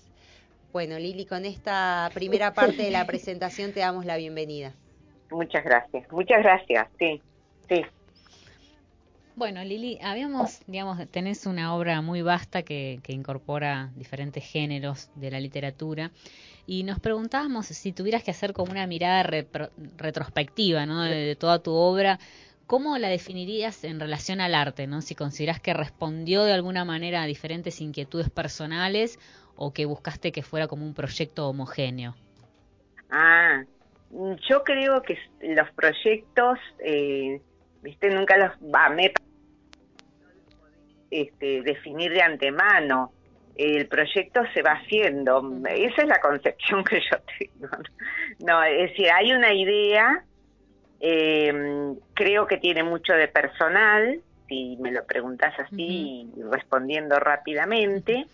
Bueno, Lili, con esta primera parte de la presentación te damos la bienvenida. Muchas gracias. Muchas gracias. Sí. Sí. Bueno, Lili, habíamos, digamos, tenés una obra muy vasta que, que incorpora diferentes géneros de la literatura y nos preguntábamos si tuvieras que hacer como una mirada retrospectiva, ¿no? De, toda tu obra, ¿cómo la definirías en relación al arte, ¿no? Si consideras que respondió de alguna manera a diferentes inquietudes personales o que buscaste que fuera como un proyecto homogéneo. Ah, yo creo que los proyectos, eh, viste, nunca los va, me este, definir de antemano. El proyecto se va haciendo. Esa es la concepción que yo tengo. No, es decir, hay una idea, eh, creo que tiene mucho de personal, si me lo preguntas así, respondiendo rápidamente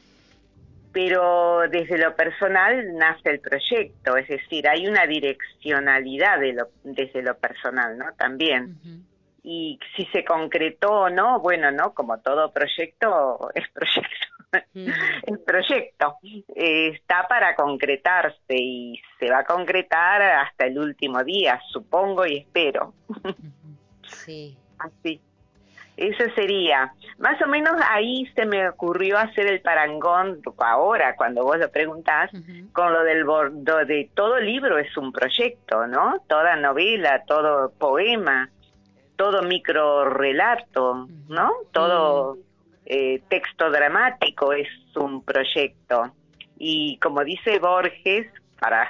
pero desde lo personal nace el proyecto, es decir, hay una direccionalidad de lo, desde lo personal, ¿no? También. Y si se concretó o no, bueno, ¿no? Como todo proyecto, es proyecto. Mm. el proyecto eh, está para concretarse y se va a concretar hasta el último día, supongo y espero. Sí. Así. Eso sería. Más o menos ahí se me ocurrió hacer el parangón ahora, cuando vos lo preguntás, con lo del bordo de todo libro es un proyecto, ¿no? Toda novela, todo poema, todo micro relato, ¿no? Todo eh, texto dramático es un proyecto. Y como dice Borges, para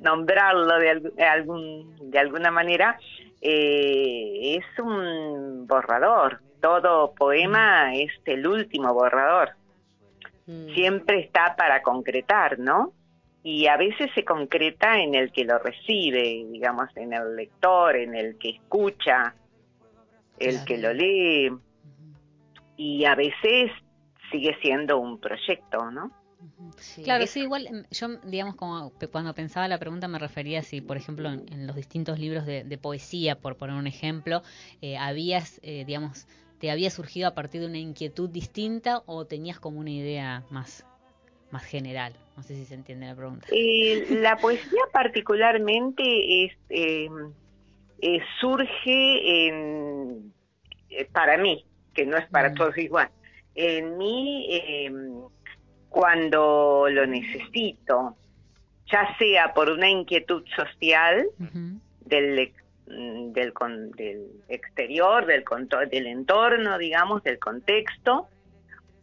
nombrarlo de, algún, de alguna manera, eh, es un borrador. Todo poema es el último borrador Mm. siempre está para concretar, ¿no? Y a veces se concreta en el que lo recibe, digamos, en el lector, en el que escucha, el Claro. que lo lee, y a veces sigue siendo un proyecto, ¿no? Sí. Claro, Es- sí, igual em, yo, digamos, como cuando pensaba la pregunta me refería si, por ejemplo, en, en los distintos libros de, de poesía, por poner un ejemplo, eh, habías, eh, digamos, te había surgido a partir de una inquietud distinta o tenías como una idea más, más general. No sé si se entiende la pregunta. Eh, la poesía particularmente es eh, eh, surge en, eh, para mí, que no es para Mm. todos igual, en mí eh, cuando lo necesito, ya sea por una inquietud social del del, del exterior, del entorno, digamos, del contexto,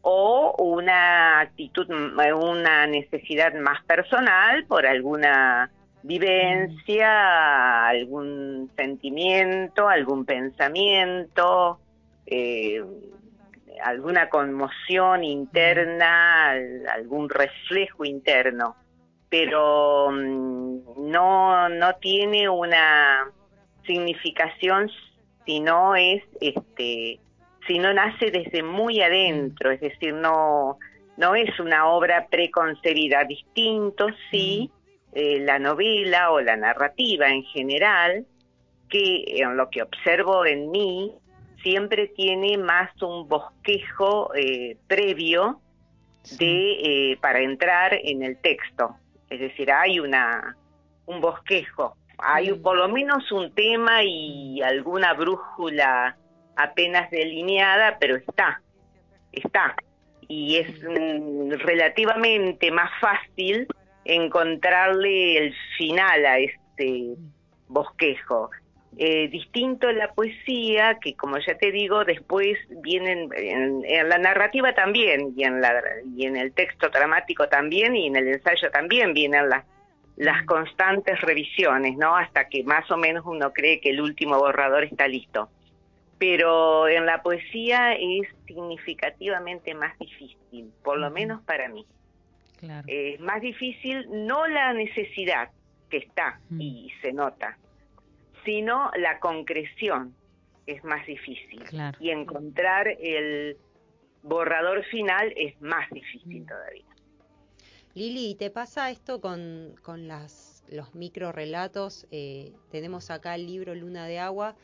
o una actitud, mm, una necesidad más personal por alguna vivencia, algún sentimiento, algún pensamiento, eh, alguna conmoción interna, al- algún reflejo interno, pero mm, no, no tiene una significación si no es este si no nace desde muy adentro, es decir, no, no es una obra preconcebida, distinto sí eh, la novela o la narrativa en general, que en lo que observo en mí siempre tiene más un bosquejo eh, previo de eh, para entrar en el texto, es decir, hay una un bosquejo, hay por lo menos un tema y alguna brújula apenas delineada, pero está, está. Y es mm, relativamente más fácil encontrarle el final a este bosquejo. Eh, distinto la poesía, que como ya te digo, después vienen en, en, la narrativa también, y en, la, y en el texto dramático también, y en el ensayo también vienen las, las constantes revisiones, ¿no? Hasta que más o menos uno cree que el último borrador está listo. Pero en la poesía es significativamente más difícil, por lo menos para mí. Claro. Es más difícil no la necesidad que está y se nota, sino la concreción es más difícil. Claro. Y encontrar el borrador final es más difícil todavía. Lili, ¿te pasa esto con, con las, los micro relatos? Eh, tenemos acá el libro Luna de Agua.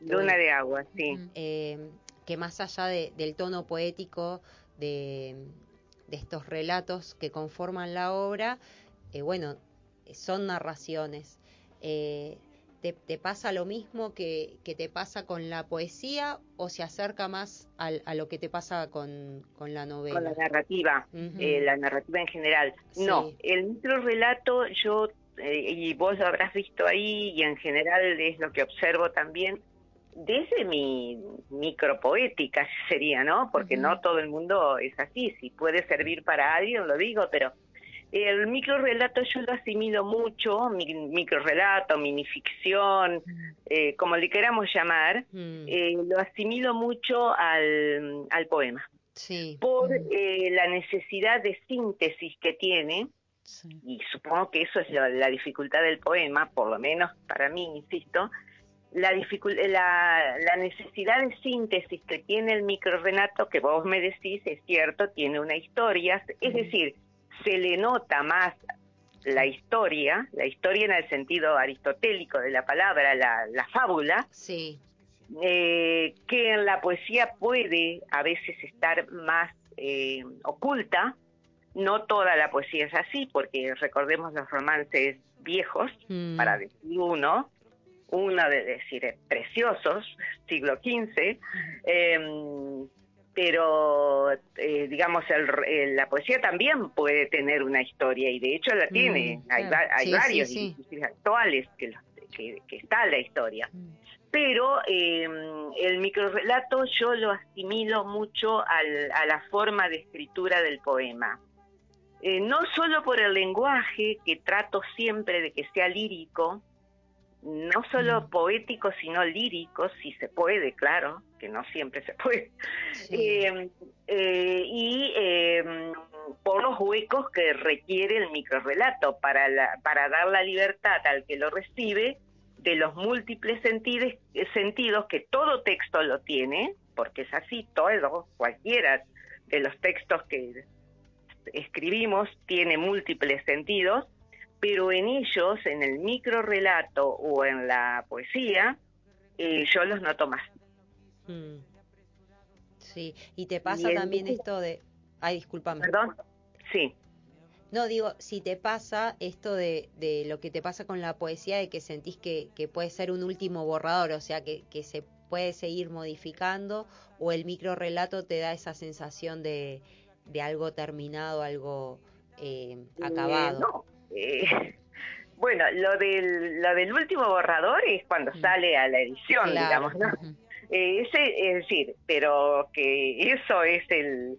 Luna de Agua, sí. Eh, que más allá de, del tono poético de, de, estos relatos que conforman la obra, eh, bueno, son narraciones. Eh, ¿te, ¿te, pasa lo mismo que, que, te pasa con la poesía o se acerca más al, a lo que te pasa con, con la novela? Con la narrativa, uh -huh. eh, la narrativa en general. Sí. No, el micro relato yo, eh, y vos lo habrás visto ahí, y en general es lo que observo también, desde mi micropoética sería, ¿no? Porque uh -huh. no todo el mundo es así, si puede servir para alguien lo digo, pero el microrelato yo lo asimilo mucho, mi, microrelato, minificción, eh, como le queramos llamar, mm. eh, lo asimilo mucho al, al poema. Sí. Por mm. eh, la necesidad de síntesis que tiene, sí. y supongo que eso es la, la, dificultad del poema, por lo menos para mí, insisto, la, la, la necesidad de síntesis que tiene el microrelato, que vos me decís, es cierto, tiene una historia, es decir, se le nota más la historia, la historia en el sentido aristotélico de la palabra, la, la fábula, sí. eh, que en la poesía puede a veces estar más eh, oculta. No toda la poesía es así, porque recordemos los romances viejos, mm. para decir uno, uno de decir preciosos, siglo XV, eh, pero eh, digamos el, el, la poesía también puede tener una historia y de hecho la tiene mm, hay, claro. hay sí, varios sí, sí. actuales que, que, que, está la historia mm. pero eh, el microrelato yo lo asimilo mucho al, a la forma de escritura del poema eh, no solo por el lenguaje que trato siempre de que sea lírico no solo mm. poético, sino lírico, si se puede, claro, que no siempre se puede, sí. eh, eh, y eh, por los huecos que requiere el microrelato para, la, para dar la libertad al que lo recibe de los múltiples sentidos, sentidos que todo texto lo tiene, porque es así, todo, cualquiera de los textos que escribimos tiene múltiples sentidos, pero en ellos, en el micro relato o en la poesía, eh, yo los noto más. Mm. Sí, y te pasa y también el... esto de... Ay, discúlpame. Perdón, sí. No, digo, si te pasa esto de, de lo que te pasa con la poesía, de que sentís que, que puede ser un último borrador, o sea, que, que se puede seguir modificando, o el micro relato te da esa sensación de, de algo terminado, algo eh, acabado. Eh, no eh, bueno, lo del, lo del último borrador es cuando mm. sale a la edición, claro. digamos, ¿no? Eh, ese, es decir, pero que eso es el,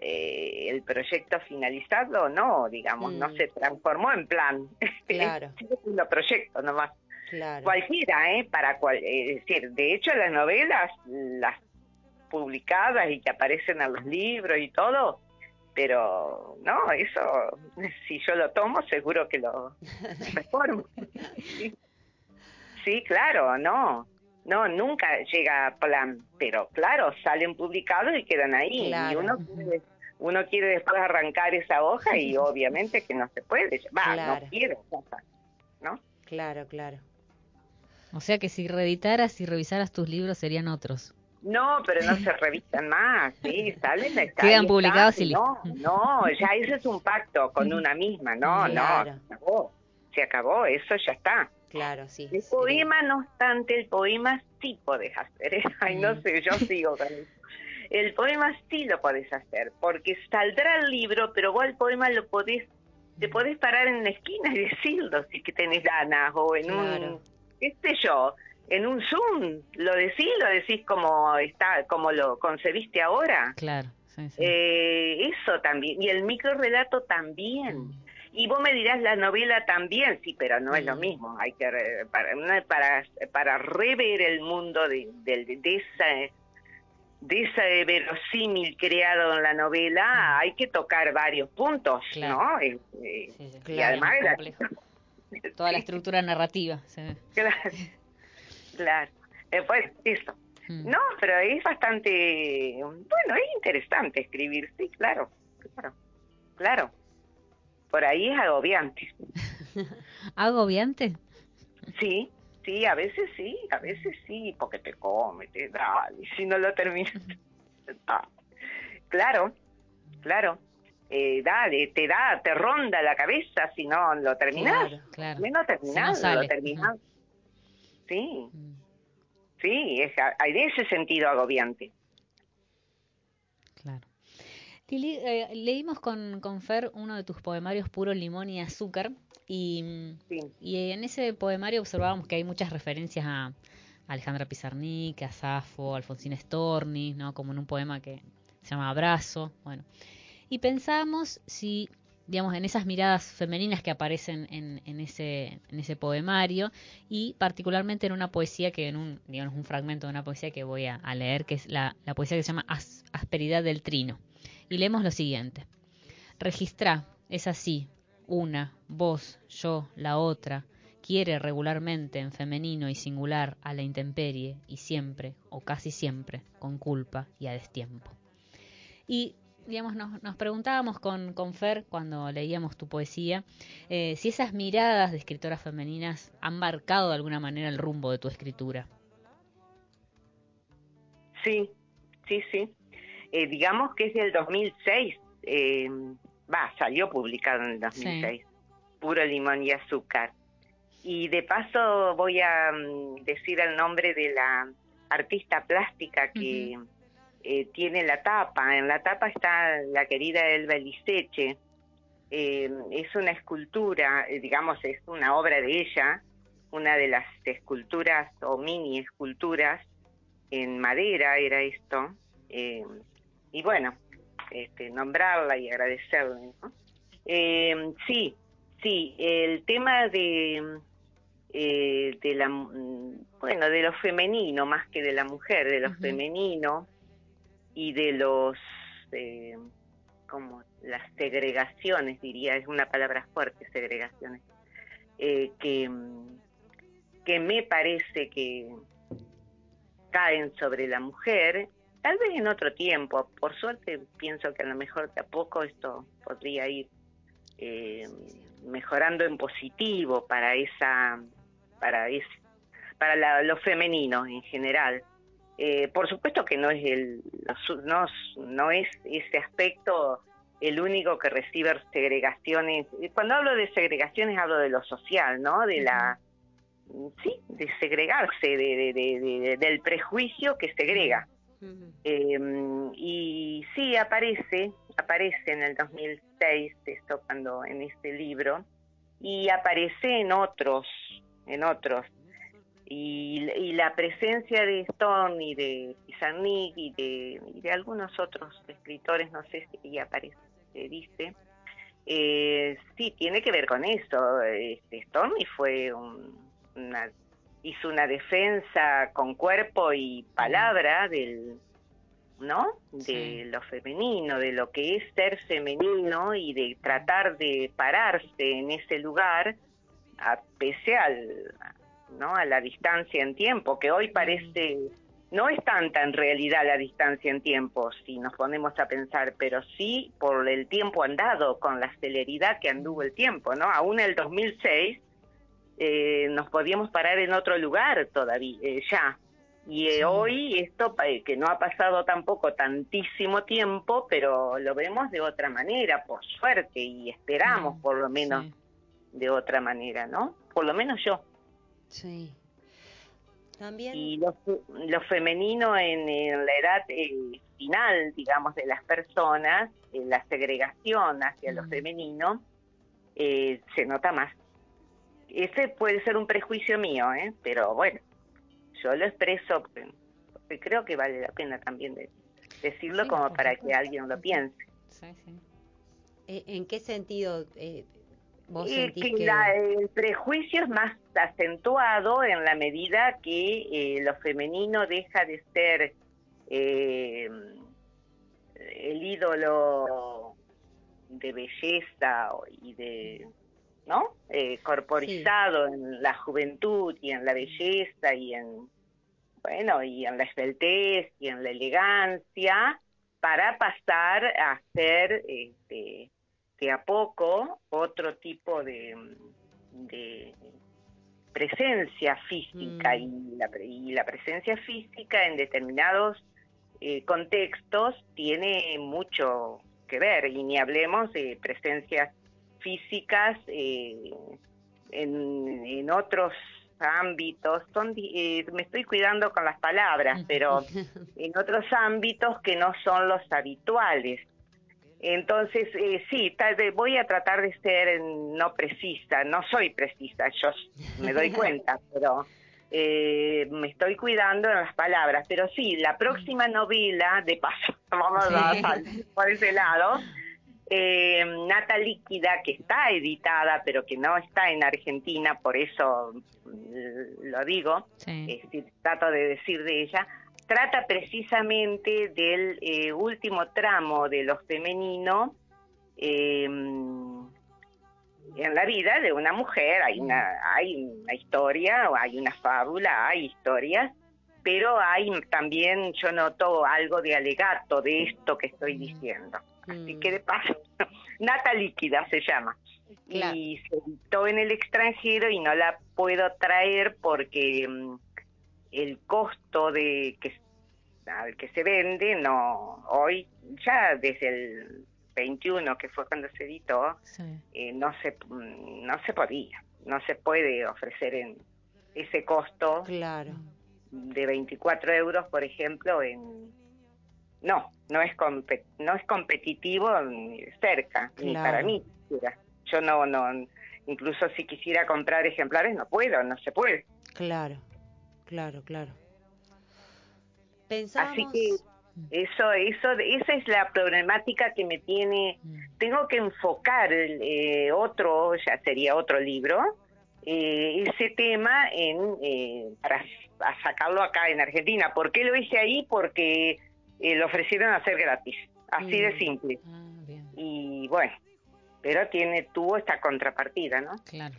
eh, el proyecto finalizado, no, digamos, mm. no se transformó en plan. Claro. es un proyecto nomás. Claro. Cualquiera, ¿eh? Para cual, es decir, de hecho las novelas, las publicadas y que aparecen en los libros y todo, pero no, eso, si yo lo tomo, seguro que lo reformo. sí. sí, claro, no, no, nunca llega a plan, pero claro, salen publicados y quedan ahí. Claro. Y uno quiere, uno quiere después arrancar esa hoja y obviamente que no se puede, va, claro. no quiere, ¿no? Claro, claro. O sea que si reeditaras y revisaras tus libros serían otros. No, pero no se revisan más, sí, salen, está, quedan publicados y No, no, ya ese es un pacto con una misma, no, claro. no, se acabó, se acabó, eso ya está. Claro, sí. El sí. poema, no obstante, el poema sí podés hacer, ¿eh? ay, no sé, yo sigo con eso. El poema sí lo podés hacer, porque saldrá el libro, pero vos el poema lo podés, te podés parar en la esquina y decirlo si que tenés ganas, o en claro. un, qué sé yo, en un Zoom, lo decís, lo decís como está, como lo concebiste ahora. Claro. Eh, eso también, y el micro relato también. Mm. Y vos me dirás la novela también, sí, pero no es lo mismo. Hay que para para, para rever el mundo de, de, de esa de ese verosímil creado en la novela mm. hay que tocar varios puntos, ¿no? Eh, eh, y además toda la estructura narrativa. Claro, claro. Después, eso. Mm. No, pero es bastante, bueno, es interesante escribir, sí, claro, claro, claro. Por ahí es agobiante. ¿Agobiante? Sí, sí, a veces sí, a veces sí, porque te come, te da, y si no lo terminas. Claro, claro. Eh, dale, te da, te ronda la cabeza si no lo terminas. Claro, claro. Menos terminado, lo terminas. Sí. Mm. Sí, es, hay de ese sentido agobiante. Claro. Lili, eh, leímos con, con Fer uno de tus poemarios Puro Limón y Azúcar y, y en ese poemario observábamos que hay muchas referencias a Alejandra Pizarnik, a Safo, a Alfonsina Storni, ¿no? como en un poema que se llama Abrazo. Bueno, y pensábamos si digamos, en esas miradas femeninas que aparecen en, ese poemario y particularmente en una poesía que, en un, digamos, un fragmento de una poesía que voy a, leer, que es la, la, poesía que se llama Asperidad del Trino. Y leemos lo siguiente. Registra, es así, una, vos, yo, la otra, quiere regularmente en femenino y singular a la intemperie y siempre, o casi siempre, con culpa y a destiempo. Y digamos, nos, nos preguntábamos con, con, Fer cuando leíamos tu poesía eh, si esas miradas de escritoras femeninas han marcado de alguna manera el rumbo de tu escritura. Sí, sí, sí. Eh, digamos que es del 2006. Eh, va, salió publicado en el 2006. Puro limón y azúcar. Y de paso voy a mm, decir el nombre de la artista plástica que... Eh, tiene la tapa. En la tapa está la querida Elba Liceche. Eh, es una escultura, eh, digamos, es una obra de ella, una de las esculturas o mini esculturas en madera era esto. y bueno, este, nombrarla y agradecerle. sí, sí, el tema de de la bueno de lo femenino más que de la mujer de lo femenino y de los, eh, como las segregaciones, diría, es una palabra fuerte, segregaciones, eh, que, que me parece que caen sobre la mujer, tal vez en otro tiempo, por suerte pienso que a lo mejor de a poco esto podría ir eh, mejorando en positivo para esa, para ese, para lo femenino en general eh, por supuesto que no es el no, no es ese aspecto el único que recibe segregaciones. Cuando hablo de segregaciones hablo de lo social, ¿no? De la sí, de segregarse, de, de, del prejuicio que segrega. Em, y sí aparece, aparece en el 2006 esto cuando en este libro y aparece en otros, en otros y, la presencia de Stone y de Pizarnik y de, y de algunos otros escritores, no sé si aparece, se dice, eh, sí, tiene que ver con eso. Este, Stormy fue una, hizo una defensa con cuerpo y palabra del, ¿no? De lo femenino, de lo que es ser femenino y de tratar de pararse en ese lugar, a, pese al, ¿no? A la distancia en tiempo, que hoy parece no es tanta en realidad la distancia en tiempo, si nos ponemos a pensar, pero sí por el tiempo andado, con la celeridad que anduvo el tiempo, ¿no? Aún en el 2006 eh, nos podíamos parar en otro lugar todavía, eh, ya. Y eh, hoy esto, que no ha pasado tampoco tantísimo tiempo, pero lo vemos de otra manera, por suerte, y esperamos por lo menos de otra manera, ¿no? Por lo menos yo. Sí. También. Y lo, femenino en, la edad eh, final, digamos, de las personas, en la segregación hacia lo mm. femenino, eh, se nota más. Ese puede ser un prejuicio mío, ¿eh? pero bueno, yo lo expreso, porque creo que vale la pena también de, decirlo como para que alguien lo piense. Eh, ¿En qué sentido eh, vos que, el prejuicio es más acentuado en la medida que eh, lo femenino deja de ser eh, el ídolo de belleza y de no eh, corporizado en la juventud y en la belleza y en bueno y en la esbeltez y en la elegancia para pasar a ser este de a poco otro tipo de, de presencia física mm. y, la, y la presencia física en determinados eh, contextos tiene mucho que ver y ni hablemos de presencias físicas eh, en, en, otros ámbitos, son, eh, me estoy cuidando con las palabras, pero en otros ámbitos que no son los habituales. Entonces, eh, sí, tal vez voy a tratar de ser no precisa, no soy precisa, yo me doy cuenta, pero eh, me estoy cuidando en las palabras. Pero sí, la próxima novela, de paso, vamos a salir por ese lado, eh, Nata Líquida, que está editada, pero que no está en Argentina, por eso mm, lo digo, sí. trato de decir de ella, trata precisamente del eh, último tramo de lo femenino eh, en la vida de una mujer. Hay una, hay una historia, hay una fábula, hay historias, pero hay también, yo noto algo de alegato de esto que estoy diciendo. Así que de paso, Nata Líquida se llama. Y se editó en el extranjero y no la puedo traer porque mm, el costo de que al que se vende no hoy ya desde el 21 que fue cuando se editó eh, no se no se podía no se puede ofrecer en ese costo claro. de 24 euros por ejemplo en no no es no es competitivo ni cerca ni para mí yo no no incluso si quisiera comprar ejemplares no puedo no se puede. Claro claro claro Así que eso, eso, esa es la problemática que me tiene. Mm. Tengo que enfocar eh, otro, ya sería otro libro, eh, ese tema en eh, para sacarlo acá en Argentina. ¿Por qué lo hice ahí? Porque lo ofrecieron a hacer gratis, así de mm. simple. Ah, y bueno, pero tiene tuvo esta contrapartida, ¿no? Claro.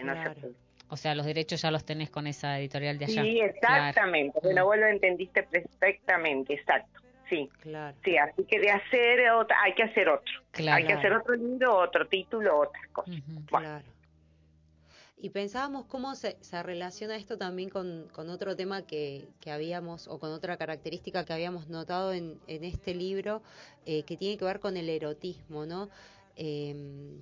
O sea, los derechos ya los tenés con esa editorial de allá. Sí, exactamente. Bueno, vos lo entendiste perfectamente, exacto. Sí, claro. sí, así que de hacer hay que hacer otro. Hay que hacer otro libro, otro título, otra cosa. Claro. Y pensábamos cómo se, se relaciona esto también con, con otro tema que, que, habíamos, o con otra característica que habíamos notado en, en este libro, eh, que tiene que ver con el erotismo, ¿no? Eh,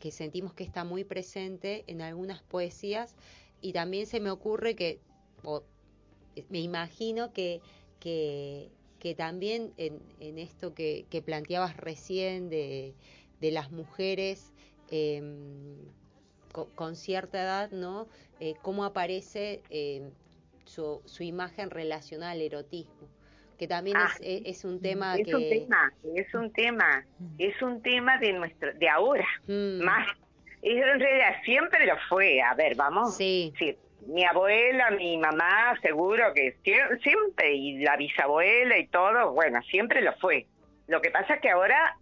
que sentimos que está muy presente en algunas poesías y también se me ocurre que, o me imagino que, que, también en, esto que, que, planteabas recién de, de las mujeres em, con, cierta edad, ¿no? Eh, cómo aparece em, su, su imagen relacionada al erotismo que también es, ah, es, un tema es que... un tema es un tema mm. es un tema de nuestro de ahora. Mm. más en realidad siempre lo fue. A ver vamos sí. sí mi abuela mi mamá seguro que siempre y la bisabuela y todo bueno siempre lo fue. Lo que pasa es que ahora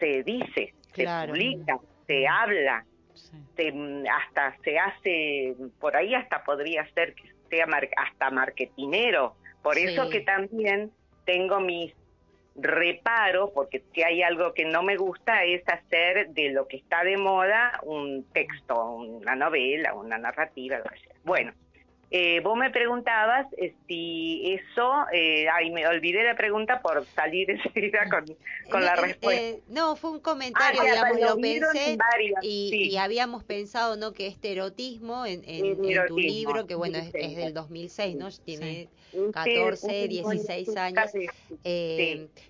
se dice se publica se habla se, hasta se hace por ahí hasta podría ser que sea hasta marketinero por eso que también tengo mis reparos, porque si hay algo que no me gusta es hacer de lo que está de moda un texto, una novela, una narrativa, lo que sea. Bueno, eh, vos me preguntabas eh, si eso, eh, ay, me olvidé la pregunta por salir enseguida con, con la respuesta. no, fue un comentario, ah, digamos, lo pensé y, habíamos pensado, ¿no? Que este erotismo en, en, tu libro, que bueno, es, del 2006, ¿no? Tiene 14, 16 años,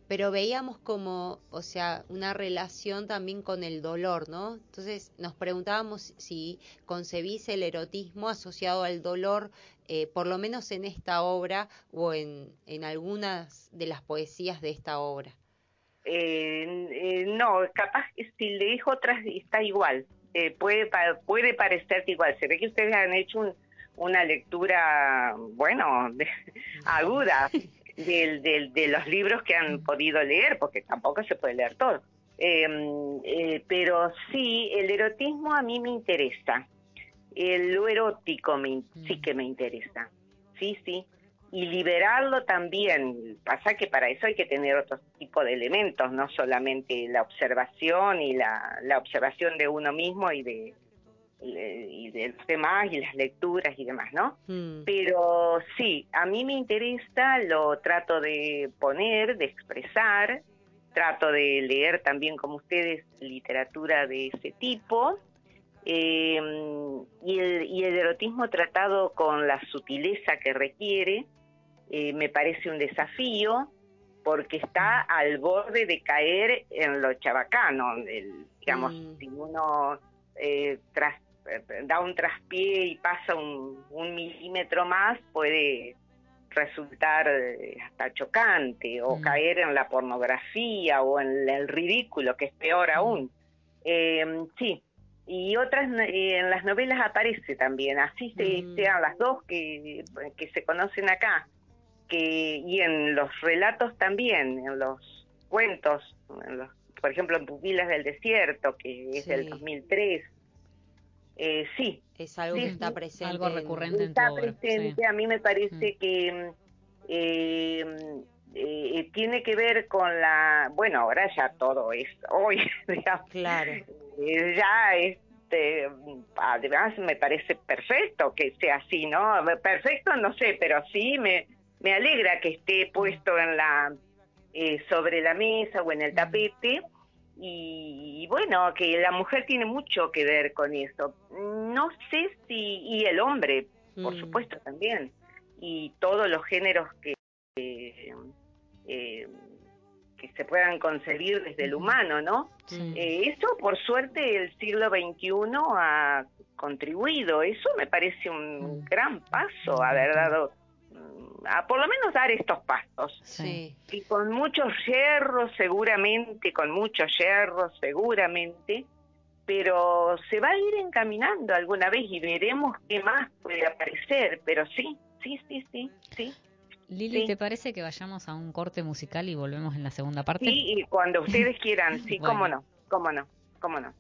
pero veíamos como, o sea, una relación también con el dolor, ¿no? Entonces nos preguntábamos si concebís el erotismo asociado al dolor eh, por lo menos en esta obra o en, en algunas de las poesías de esta obra. Eh, eh, no, capaz si lees otras está igual. Eh, puede, puede parecerte igual. Se ve que ustedes han hecho un- una lectura, bueno, de- aguda del, del- de los libros que han podido leer, porque tampoco se puede leer todo. Eh, eh, pero sí, el erotismo a mí me interesa. El, lo erótico me, sí que me interesa. Sí, sí. Y liberarlo también. Pasa que para eso hay que tener otro tipo de elementos, no solamente la observación y la, la observación de uno mismo y de, y de los demás y las lecturas y demás, ¿no? Mm, Pero sí, a mí me interesa, lo trato de poner, de expresar, trato de leer también como ustedes literatura de ese tipo. Eh, y, el, y el erotismo tratado con la sutileza que requiere eh, me parece un desafío porque está al borde de caer en lo chabacano. El- digamos, Mm. si uno eh, tras- eh, da un traspié y pasa un, un milímetro más, puede resultar hasta chocante o Mm. caer en la pornografía o en el ridículo, que es peor aún. Eh, sí, y otras eh, en las novelas aparece también, así se, Mm. sean las dos que, que se conocen acá, que y en los relatos también, en los cuentos, en los- por ejemplo en Pupilas del Desierto, que es del Sí. 2003, eh, sí, es algo Sí, que está presente. algo en- recurrente. en tu está obra, presente, sí. a mí me parece que mm, eh, eh, tiene que ver con la, bueno, ahora ya todo es hoy, digamos, Claro. eh, ya este además me parece perfecto que sea así no perfecto no sé pero sí me me alegra que esté puesto en la eh, sobre la mesa o en el tapete. Y, y bueno que la mujer tiene mucho que ver con eso. No sé si y el hombre por Mm, supuesto también. Y todos los géneros que eh, eh, que se puedan concebir desde el humano no eh, eso, por suerte, el siglo XXI ha contribuido. Eso me parece un gran paso, haber dado, mm, a por lo menos dar estos pasos. sí. Y con muchos hierros, seguramente, con muchos hierros, seguramente, pero se va a ir encaminando alguna vez y veremos qué más puede aparecer. Pero sí, sí, sí, sí, sí. Lili, Sí. ¿te parece que vayamos a un corte musical y volvemos en la segunda parte? Sí, y cuando ustedes quieran, sí, Bueno. cómo no, cómo no, cómo no.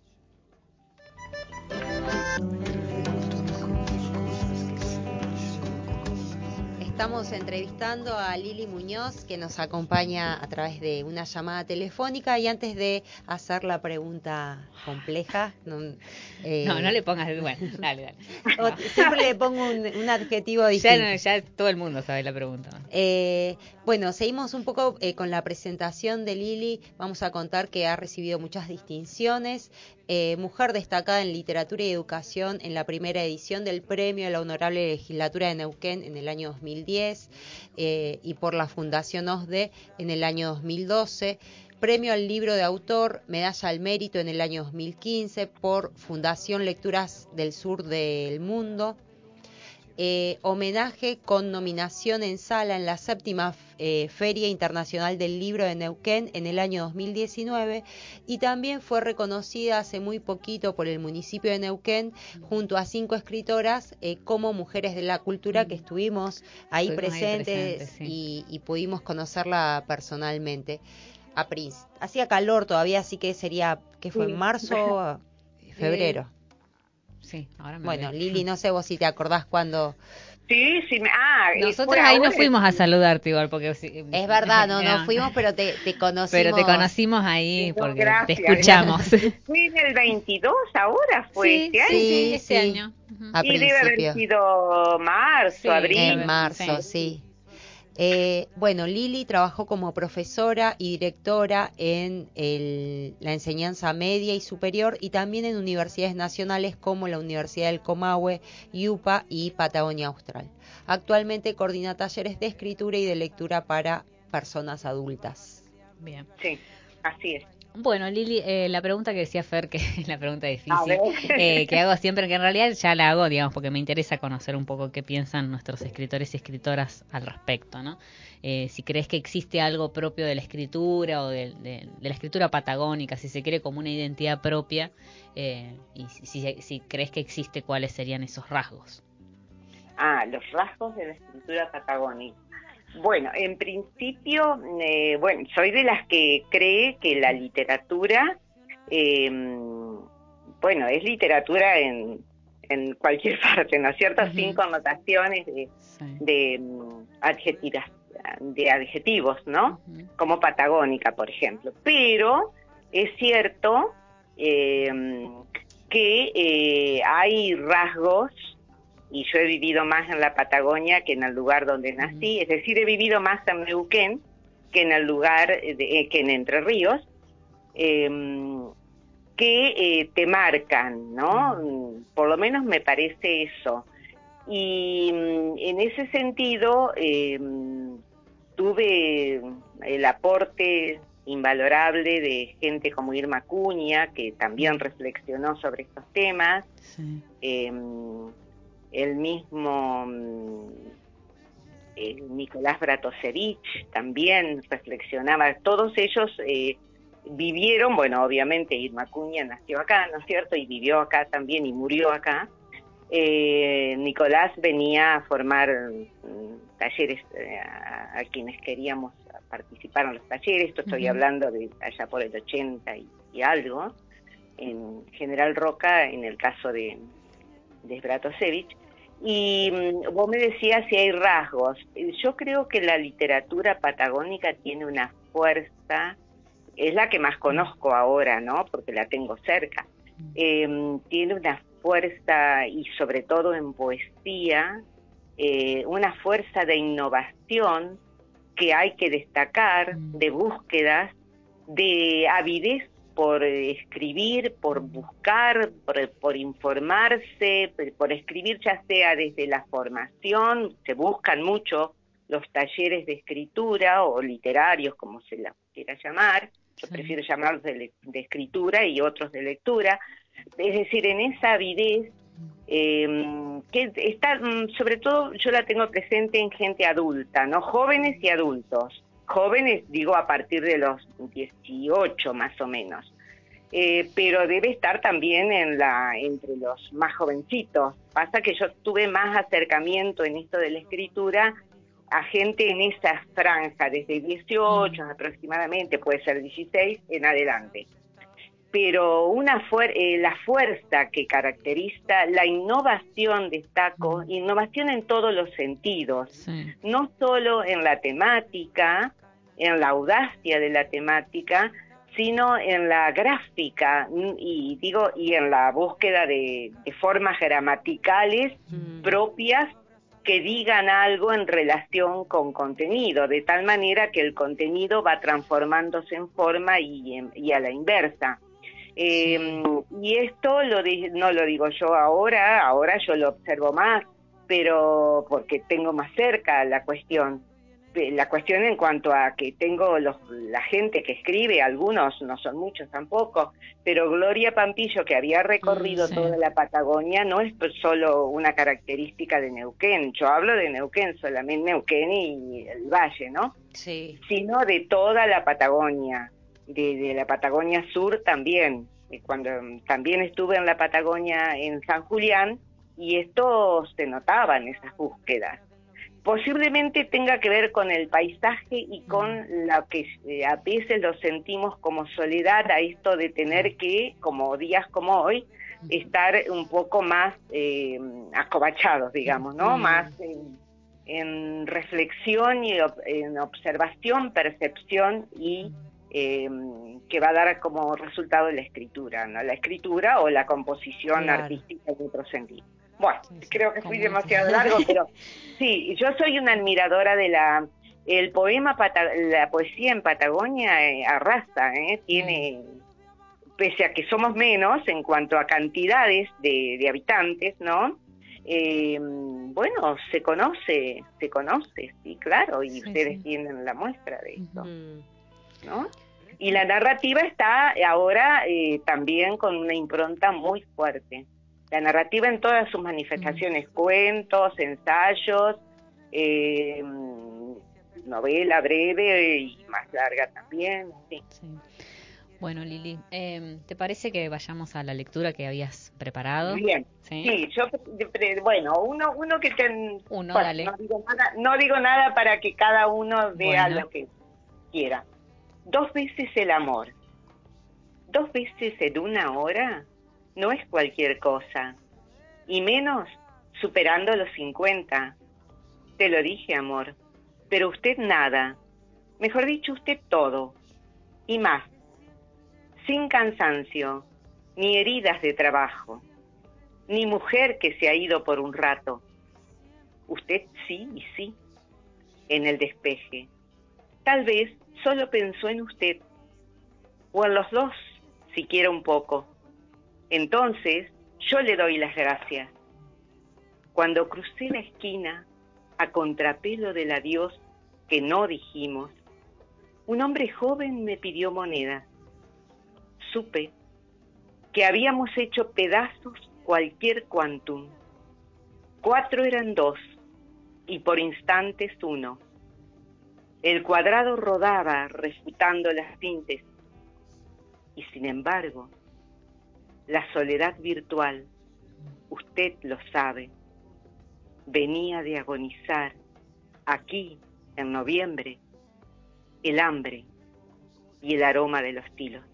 Estamos entrevistando a Lili Muñoz, que nos acompaña a través de una llamada telefónica. Y antes de hacer la pregunta compleja, no, eh, No, no le pongas. Bueno, dale, dale. siempre le pongo un, un adjetivo Ya, distinto. no, ya todo el mundo sabe la pregunta. Eh, bueno, seguimos un poco eh, con la presentación de Lili. Vamos a contar que ha recibido muchas distinciones. Eh, mujer destacada en literatura y educación en la primera edición del premio a la Honorable Legislatura de Neuquén en el año 2010 eh, y por la Fundación OSDE en el año 2012. Premio al libro de autor, medalla al mérito en el año 2015 por Fundación Lecturas del Sur del Mundo eh, homenaje con nominación en sala en la séptima eh, Feria Internacional del Libro de Neuquén en el año 2019 y también fue reconocida hace muy poquito por el municipio de Neuquén junto a cinco escritoras eh, como mujeres de la cultura que estuvimos ahí Estuvimos ahí presentes presentes, sí. y, y pudimos conocerla personalmente. A Prince. Hacía calor todavía, así que sería, que fue Sí. en marzo, febrero. Sí, ahora me Bueno. Lili, no sé vos si te acordás cuando Sí, sí, me- ah, Nosotros ahí no fuimos a saludarte igual, porque... sí, Es verdad, no, no fuimos, pero te, te conocimos. Pero te conocimos ahí porque gracias. te escuchamos. Fue en el 22 ahora, fue sí, este año. sí, Sí, este sí. año. Ujú. A y debe haber principio. sido marzo, Sí, abril. En marzo, sí. Eh, bueno, Lili trabajó como profesora y directora en el- la enseñanza media y superior y también en universidades nacionales como la Universidad del Comahue, UPA y Patagonia Austral. Actualmente coordina talleres de escritura y de lectura para personas adultas. Bien. Sí, así es. Bueno, Lili, eh, la pregunta que decía Fer, que es la pregunta difícil, eh, que hago siempre, que en realidad ya la hago, digamos, porque me interesa conocer un poco qué piensan nuestros escritores y escritoras al respecto, ¿no? Eh, si crees que existe algo propio de la escritura o de, la escritura patagónica, si se quiere como una identidad propia, y si, si crees que existe, cuáles serían esos rasgos. Ah, los rasgos de la escritura patagónica. Bueno, en principio, eh, bueno, soy de las que cree que la literatura, eh, bueno, es literatura en, en cualquier parte, ¿no es cierto? Sin connotaciones de, de, mm, de adjetivos, ¿no? Como patagónica, por ejemplo. Pero es cierto eh, que eh, hay rasgos y yo he vivido más en la Patagonia que en el lugar donde nací, es decir, he vivido más en Neuquén que en el lugar, de, eh, que en Entre Ríos, em, que eh, te marcan, ¿no? Por lo menos me parece eso. Y mm, en ese sentido, em, tuve el aporte invalorable de gente como Irma Cuña, que también reflexionó sobre estos temas. Sí. El mismo mm, Nicolás Bratosevich también reflexionaba, todos ellos eh, vivieron, bueno, obviamente Irma Cuña nació acá, ¿no es cierto? Y vivió acá también y murió acá. Eh, Nicolás venía a formar mm, talleres eh, a, quienes queríamos participar en los talleres, esto estoy hablando de allá por el 80 y, algo, en General Roca, en el caso de, de Bratosevich. Y mm, vos me decías si hay rasgos. Yo creo que la literatura patagónica tiene una fuerza, es la que más conozco ahora, ¿no? Porque la tengo cerca. Em, tiene una fuerza, y sobre todo en poesía, eh, una fuerza de innovación que hay que destacar, de búsquedas, de avidez por escribir, por buscar, por, informarse, por, escribir ya sea desde la formación, se buscan mucho los talleres de escritura o literarios, como se la quiera llamar, yo prefiero llamarlos de, escritura y otros de lectura, es decir, en esa avidez em, que está, mm, sobre todo yo la tengo presente en gente adulta, ¿no? Jóvenes y adultos jóvenes, digo a partir de los 18 más o menos. Eh, pero debe estar también en la entre los más jovencitos. Pasa que yo tuve más acercamiento en esto de la escritura a gente en esa franja, desde 18 mm. aproximadamente, puede ser 16 en adelante. Pero una eh, la fuerza que caracteriza la innovación, destaco, mm. innovación en todos los sentidos, no solo en la temática, en la audacia de la temática, sino en la gráfica y digo y en la búsqueda de, formas gramaticales mm. propias que digan algo en relación con contenido, de tal manera que el contenido va transformándose en forma y, a la inversa. Em, y esto lo no lo digo yo ahora, ahora yo lo observo más, pero porque tengo más cerca la cuestión la cuestión en cuanto a que tengo los, la gente que escribe, algunos, no son muchos tampoco, pero Gloria Pampillo, que había recorrido toda la Patagonia, no es solo una característica de Neuquén, yo hablo de Neuquén, solamente Neuquén y el Valle, ¿no? Sí. Sino de toda la Patagonia, de, de la Patagonia Sur también, cuando también estuve en la Patagonia en San Julián, y esto se notaba en esas búsquedas posiblemente tenga que ver con el paisaje y con lo que eh, a veces lo sentimos como soledad, a esto de tener que, como días como hoy, estar un poco más eh, acobachados, digamos, ¿no? Más en, reflexión y en observación, percepción y em, que va a dar como resultado la escritura, ¿no? La escritura o la composición artística en otro sentido. Bueno, creo que fui demasiado largo, pero sí, yo soy una admiradora de la el poema la poesía en Patagonia eh, arrasa, ¿eh? tiene pese a que somos menos en cuanto a cantidades de, habitantes, ¿no? Eh, bueno, se conoce, se conoce, sí, claro, y ustedes tienen la muestra de esto, ¿no? Y la narrativa está ahora eh, también con una impronta muy fuerte. La narrativa en todas sus manifestaciones, cuentos, ensayos, eh, novela breve y más larga también. Sí. Bueno, Lili, eh, ¿te parece que vayamos a la lectura que habías preparado? Bien. Sí, yo, bueno, uno, uno que ten, uno, dale. No digo, nada, no digo nada para que cada uno vea lo que quiera. Dos veces el amor. Dos veces en una hora no es cualquier cosa. Y menos superando los 50. Te lo dije, amor. Pero usted nada. Mejor dicho, usted todo. Y más sin cansancio, ni heridas de trabajo, ni mujer que se ha ido por un rato. Usted sí y sí, en el despeje. Tal vez solo pensó en usted, o en los dos, siquiera un poco. Entonces, yo le doy las gracias. Cuando crucé la esquina, a contrapelo del adiós que no dijimos, un hombre joven me pidió monedas supe que habíamos hecho pedazos cualquier quantum. Cuatro eran dos y por instantes uno. El cuadrado rodaba refutando las tintes y sin embargo, la soledad virtual, usted lo sabe, venía de agonizar aquí en noviembre el hambre y el aroma de los tilos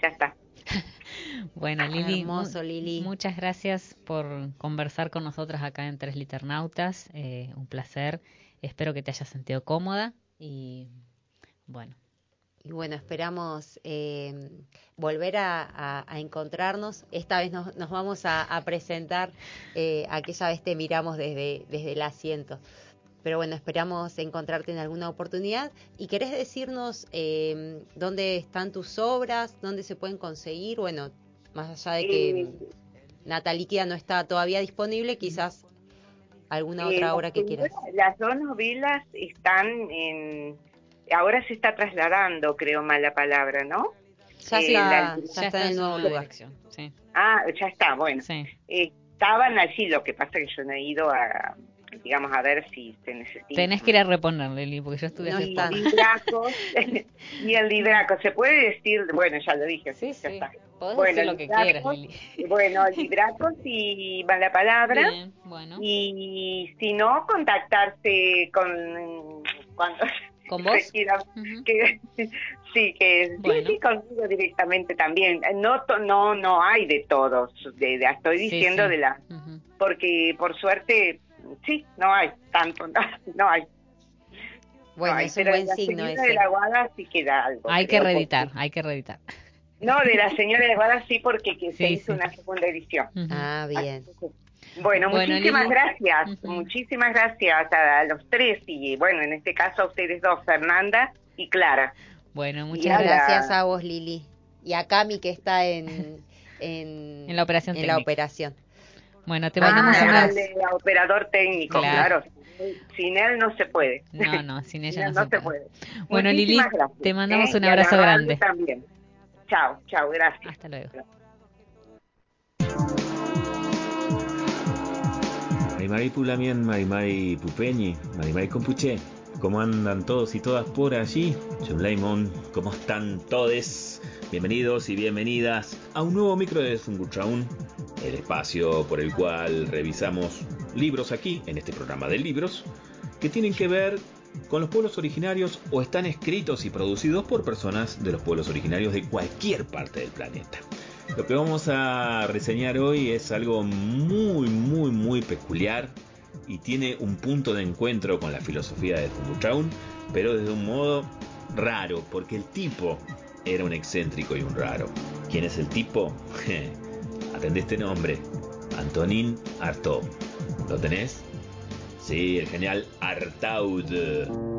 ya está. bueno, Lili, Lili, muchas gracias por conversar con nosotras acá en Tres Liternautas. Eh, un placer. Espero que te hayas sentido cómoda y bueno. Y bueno, esperamos eh, volver a, encontrarnos. Esta vez nos, vamos a, presentar. Eh, aquella vez te miramos desde, desde el asiento. Pero bueno, esperamos encontrarte en alguna oportunidad. ¿Y querés decirnos eh, dónde están tus obras, dónde se pueden conseguir? Bueno, más allá de que eh, Nataliquia no está todavía disponible, quizás alguna eh, otra obra que quieras. Las dos novelas están en... Ahora se está trasladando, creo mal la palabra, ¿no? Ya, está, ya, está, en el nuevo lugar. Sí. Ah, ya está, bueno. Sí. estaban allí, lo que pasa es que yo no he ido a digamos, a ver si se necesita. Tenés que ir a reponer, Lili, porque yo estuve no, y, y el libraco, se puede decir, bueno, ya lo dije, sí, sí. Está. bueno, decir lo que quieras, Lili. Bueno, libracos y va la palabra. bueno. Y si no, contactarse con cuando ¿Con vos? que, sí, que sí, conmigo directamente también. No, no, no hay de todos. De, estoy diciendo de la, porque por suerte sí, no hay tanto, no, hay. Bueno, es un buen signo ese. de la Guada sí queda algo. Hay que reeditar, hay que reeditar. No, de la señora de Guada sí, porque que se hizo una segunda edición. Ah, bien. Bueno, muchísimas gracias, muchísimas gracias a los tres y bueno, en este caso a ustedes dos, Fernanda y Clara. Bueno, muchas gracias a vos, Lili. Y a Cami que está en, en, la operación. En la operación. Bueno, te mandamos ah, un abrazo. operador técnico, claro. Sin él no se puede. No, no, sin ella no, se, puede. Bueno, Lili, te mandamos ¿eh? un abrazo grande. También. Chao, chao, gracias. Hasta luego. Marimari Pulamien, Marimari Pupeñi, Marimari Compuche. ¿Cómo andan todos y todas por allí? John ¿cómo están todos? Bienvenidos y bienvenidas a un nuevo micro de Funguchaun, el espacio por el cual revisamos libros aquí, en este programa de libros, que tienen que ver con los pueblos originarios o están escritos y producidos por personas de los pueblos originarios de cualquier parte del planeta. Lo que vamos a reseñar hoy es algo muy, muy, muy peculiar, y tiene un punto de encuentro con la filosofía de Funduchaun, pero desde un modo raro, porque el tipo era un excéntrico y un raro. ¿Quién es el tipo? Atendé este nombre, Antonin Artaud. ¿Lo tenés? Sí, el genial Artaud.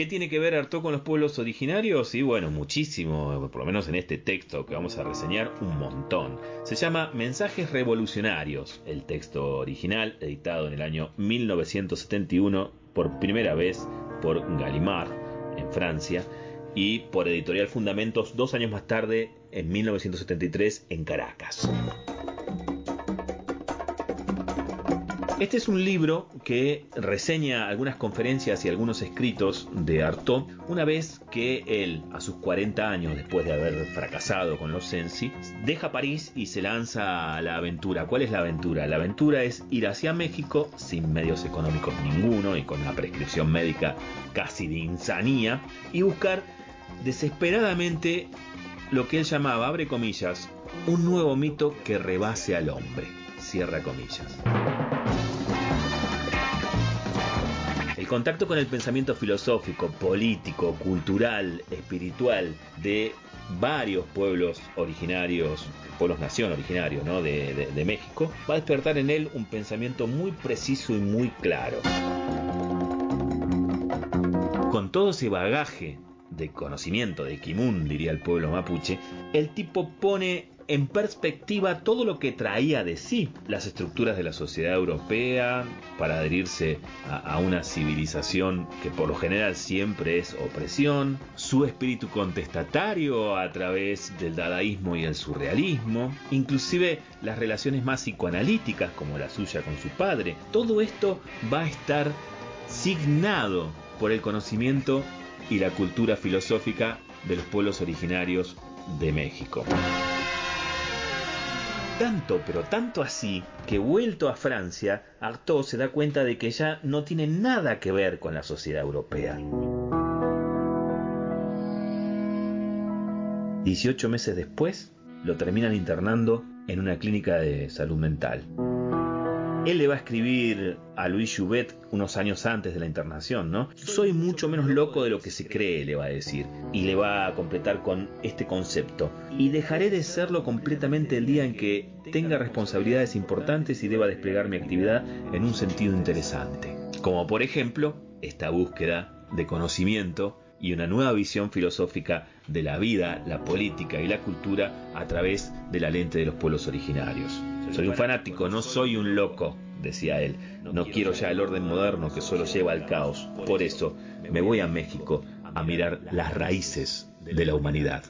¿Qué tiene que ver Artaud con los pueblos originarios? Y bueno, muchísimo, por lo menos en este texto que vamos a reseñar, un montón. Se llama Mensajes Revolucionarios, el texto original, editado en el año 1971 por primera vez por Gallimard en Francia y por Editorial Fundamentos dos años más tarde, en 1973, en Caracas. Este es un libro que reseña algunas conferencias y algunos escritos de Artaud una vez que él, a sus 40 años después de haber fracasado con los Sensi, deja París y se lanza a la aventura. ¿Cuál es la aventura? La aventura es ir hacia México sin medios económicos ninguno y con una prescripción médica casi de insanía y buscar desesperadamente lo que él llamaba, abre comillas, un nuevo mito que rebase al hombre, cierra comillas. Contacto con el pensamiento filosófico, político, cultural, espiritual de varios pueblos originarios, pueblos nación originarios ¿no? de, México, va a despertar en él un pensamiento muy preciso y muy claro. Con todo ese bagaje de conocimiento de Kimun, diría el pueblo mapuche, el tipo pone en perspectiva todo lo que traía de sí las estructuras de la sociedad europea para adherirse a, a, una civilización que por lo general siempre es opresión, su espíritu contestatario a través del dadaísmo y el surrealismo, inclusive las relaciones más psicoanalíticas como la suya con su padre, todo esto va a estar signado por el conocimiento y la cultura filosófica de los pueblos originarios de México. Tanto, pero tanto así, que vuelto a Francia, Artaud se da cuenta de que ya no tiene nada que ver con la sociedad europea. 18 meses después, lo terminan internando en una clínica de salud mental. Él le va a escribir a Louis Jouvet unos años antes de la internación, ¿no? Soy mucho menos loco de lo que se cree, le va a decir. Y le va a completar con este concepto. Y dejaré de serlo completamente el día en que tenga responsabilidades importantes y deba desplegar mi actividad en un sentido interesante. Como por ejemplo, esta búsqueda de conocimiento y una nueva visión filosófica de la vida, la política y la cultura a través de la lente de los pueblos originarios. Soy un fanático, no soy un loco, decía él. No quiero ya el orden moderno que solo lleva al caos. Por eso me voy a México a mirar las raíces de la humanidad.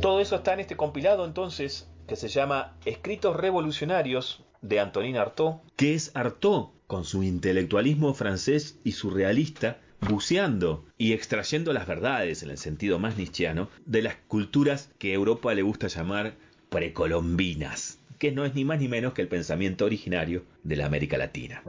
Todo eso está en este compilado entonces que se llama Escritos Revolucionarios de Antonin Artaud, que es Artaud con su intelectualismo francés y surrealista buceando y extrayendo las verdades, en el sentido más nietzscheano, de las culturas que Europa le gusta llamar precolombinas, que no es ni más ni menos que el pensamiento originario de la América Latina.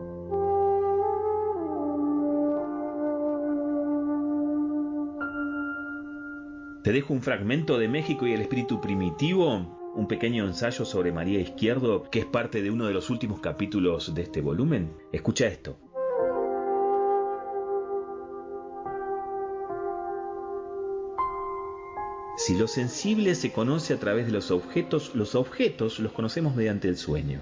Te dejo un fragmento de México y el espíritu primitivo, un pequeño ensayo sobre María Izquierdo, que es parte de uno de los últimos capítulos de este volumen. Escucha esto. Si lo sensible se conoce a través de los objetos, los objetos los conocemos mediante el sueño.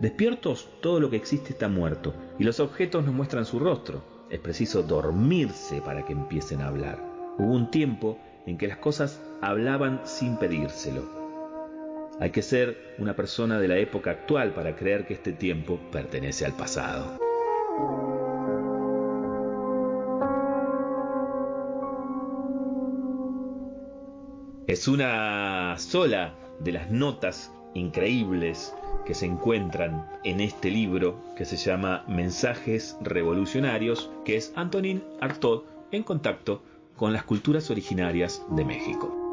Despiertos, todo lo que existe está muerto, y los objetos nos muestran su rostro. Es preciso dormirse para que empiecen a hablar. Hubo un tiempo en que las cosas hablaban sin pedírselo. Hay que ser una persona de la época actual para creer que este tiempo pertenece al pasado. Es una sola de las notas increíbles que se encuentran en este libro que se llama Mensajes Revolucionarios, que es Antonin Artaud en contacto con las culturas originarias de México.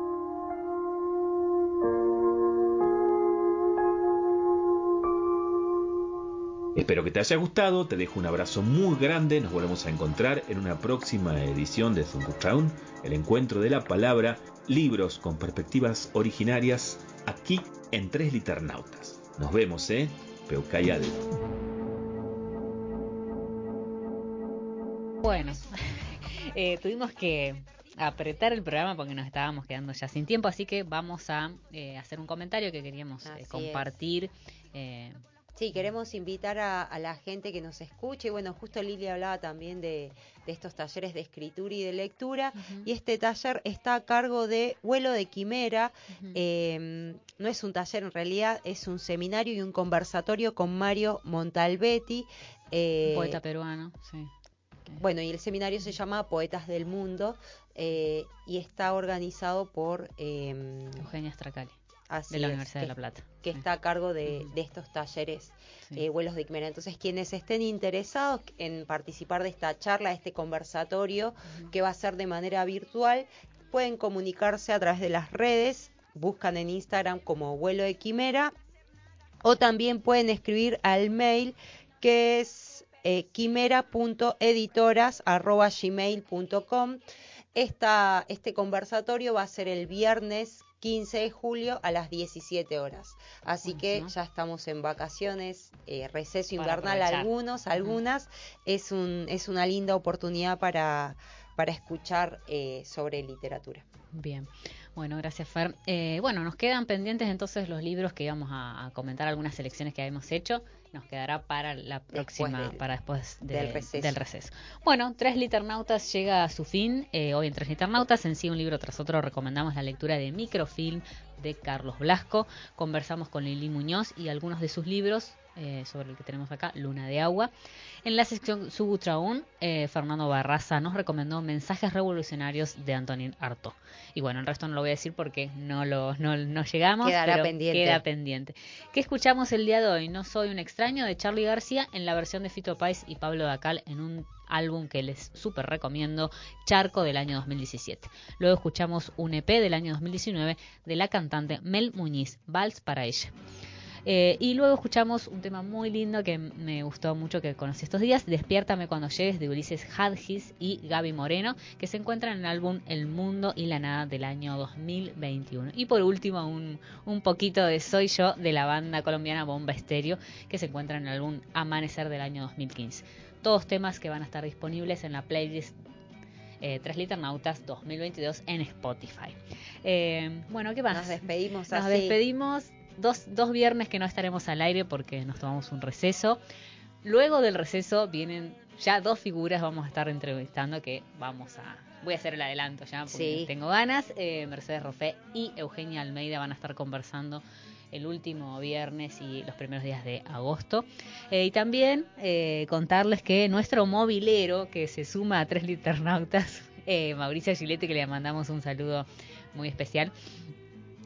Espero que te haya gustado, te dejo un abrazo muy grande, nos volvemos a encontrar en una próxima edición de Zungutown, el encuentro de la palabra, libros con perspectivas originarias, aquí en Tres Liternautas. Nos vemos, ¿eh? Peucayal. Bueno, eh, tuvimos que apretar el programa porque nos estábamos quedando ya sin tiempo, así que vamos a eh, hacer un comentario que queríamos eh, compartir. Sí, queremos invitar a, a la gente que nos escuche. Bueno, justo Lili hablaba también de, de estos talleres de escritura y de lectura. Y este taller está a cargo de Vuelo de Quimera. Eh, no es un taller, en realidad es un seminario y un conversatorio con Mario Montalbetti. eh, poeta peruano, sí. Bueno, y el seminario se llama Poetas del Mundo eh, y está organizado por... eh, Eugenia Stracali, así de la es, Universidad que, de La Plata. que sí. está a cargo de, estos talleres Sí. eh, vuelos de Quimera. Entonces, quienes estén interesados en participar de esta charla, de este conversatorio, que va a ser de manera virtual, pueden comunicarse a través de las redes, buscan en Instagram como vuelo de Quimera, o también pueden escribir al mail que es eh, quimera.editoras.gmail.com. Esta, este conversatorio va a ser el viernes 15 de julio a las 17 horas. Así que ya estamos en vacaciones, eh, receso Para invernal aprovechar. algunos, algunas. Es, un, es una linda oportunidad para, para escuchar eh, sobre literatura. Bien, bueno, gracias Fer. Eh, bueno, nos quedan pendientes entonces los libros que íbamos a, a comentar, algunas selecciones que habíamos hecho. Nos quedará para la próxima, del- para después de- del receso. del receso. Bueno, Tres Liternautas llega a su fin. Eh, hoy en Tres Liternautas, en sí un libro tras otro, recomendamos la lectura de Microfilm de Carlos Blasco. Conversamos con Lili Muñoz y algunos de sus libros. Eh, sobre el que tenemos acá, Luna de Agua. En la sección Subutraún, eh, Fernando Barraza nos recomendó Mensajes Revolucionarios de Antonín Artaud. Y bueno, el resto no lo voy a decir porque no lo no, no llegamos. Quedará pero pendiente. Queda pendiente. ¿Qué escuchamos el día de hoy? No soy un extraño de Charlie García en la versión de Fito Páez y Pablo Dacal en un álbum que les súper recomiendo, Charco del año 2017. Luego escuchamos un EP del año 2019 de la cantante Mel Muñiz, Vals para ella. Eh, y luego escuchamos un tema muy lindo que me gustó mucho que conocí estos días, Despiértame cuando llegues de Ulises Hadgis y Gaby Moreno, que se encuentran en el álbum El Mundo y la Nada del año 2021. Y por último, un, un poquito de Soy Yo de la banda colombiana Bomba Estéreo, que se encuentra en el álbum Amanecer del año 2015. Todos temas que van a estar disponibles en la playlist eh, Tres Liternautas 2022 en Spotify. Eh, bueno, ¿qué más? Nos despedimos Nos así. despedimos dos, dos viernes que no estaremos al aire porque nos tomamos un receso. Luego del receso vienen ya dos figuras, vamos a estar entrevistando que vamos a... Voy a hacer el adelanto ya porque Sí. tengo ganas. Eh, Mercedes Rofé y Eugenia Almeida van a estar conversando el último viernes y los primeros días de agosto. Eh, y también eh, contarles que nuestro movilero que se suma a tres liternautas, eh, Mauricio Giletti, que le mandamos un saludo muy especial,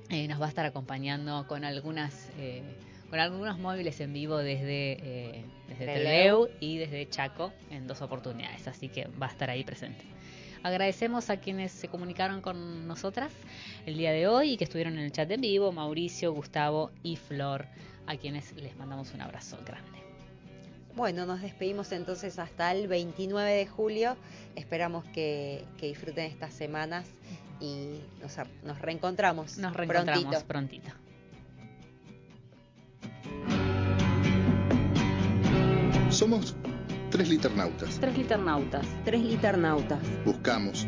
eh, nos va a estar acompañando con algunas eh, con algunos móviles en vivo desde, eh, desde Trelew. Y desde Chaco en dos oportunidades, así que va a estar ahí presente. Agradecemos a quienes se comunicaron con nosotras el día de hoy y que estuvieron en el chat en vivo, Mauricio, Gustavo y Flor, a quienes les mandamos un abrazo grande. Bueno, nos despedimos entonces hasta el 29 de julio. Esperamos que, que disfruten estas semanas y nos, nos reencontramos. Nos reencontramos prontito. prontito. Somos tres liternautas. Tres liternautas. Tres liternautas. Buscamos,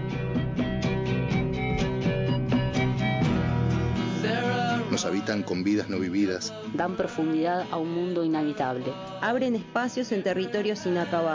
Nos habitan con vidas no vividas, Dan profundidad a un mundo inhabitable. Abren espacios en territorios inacabados.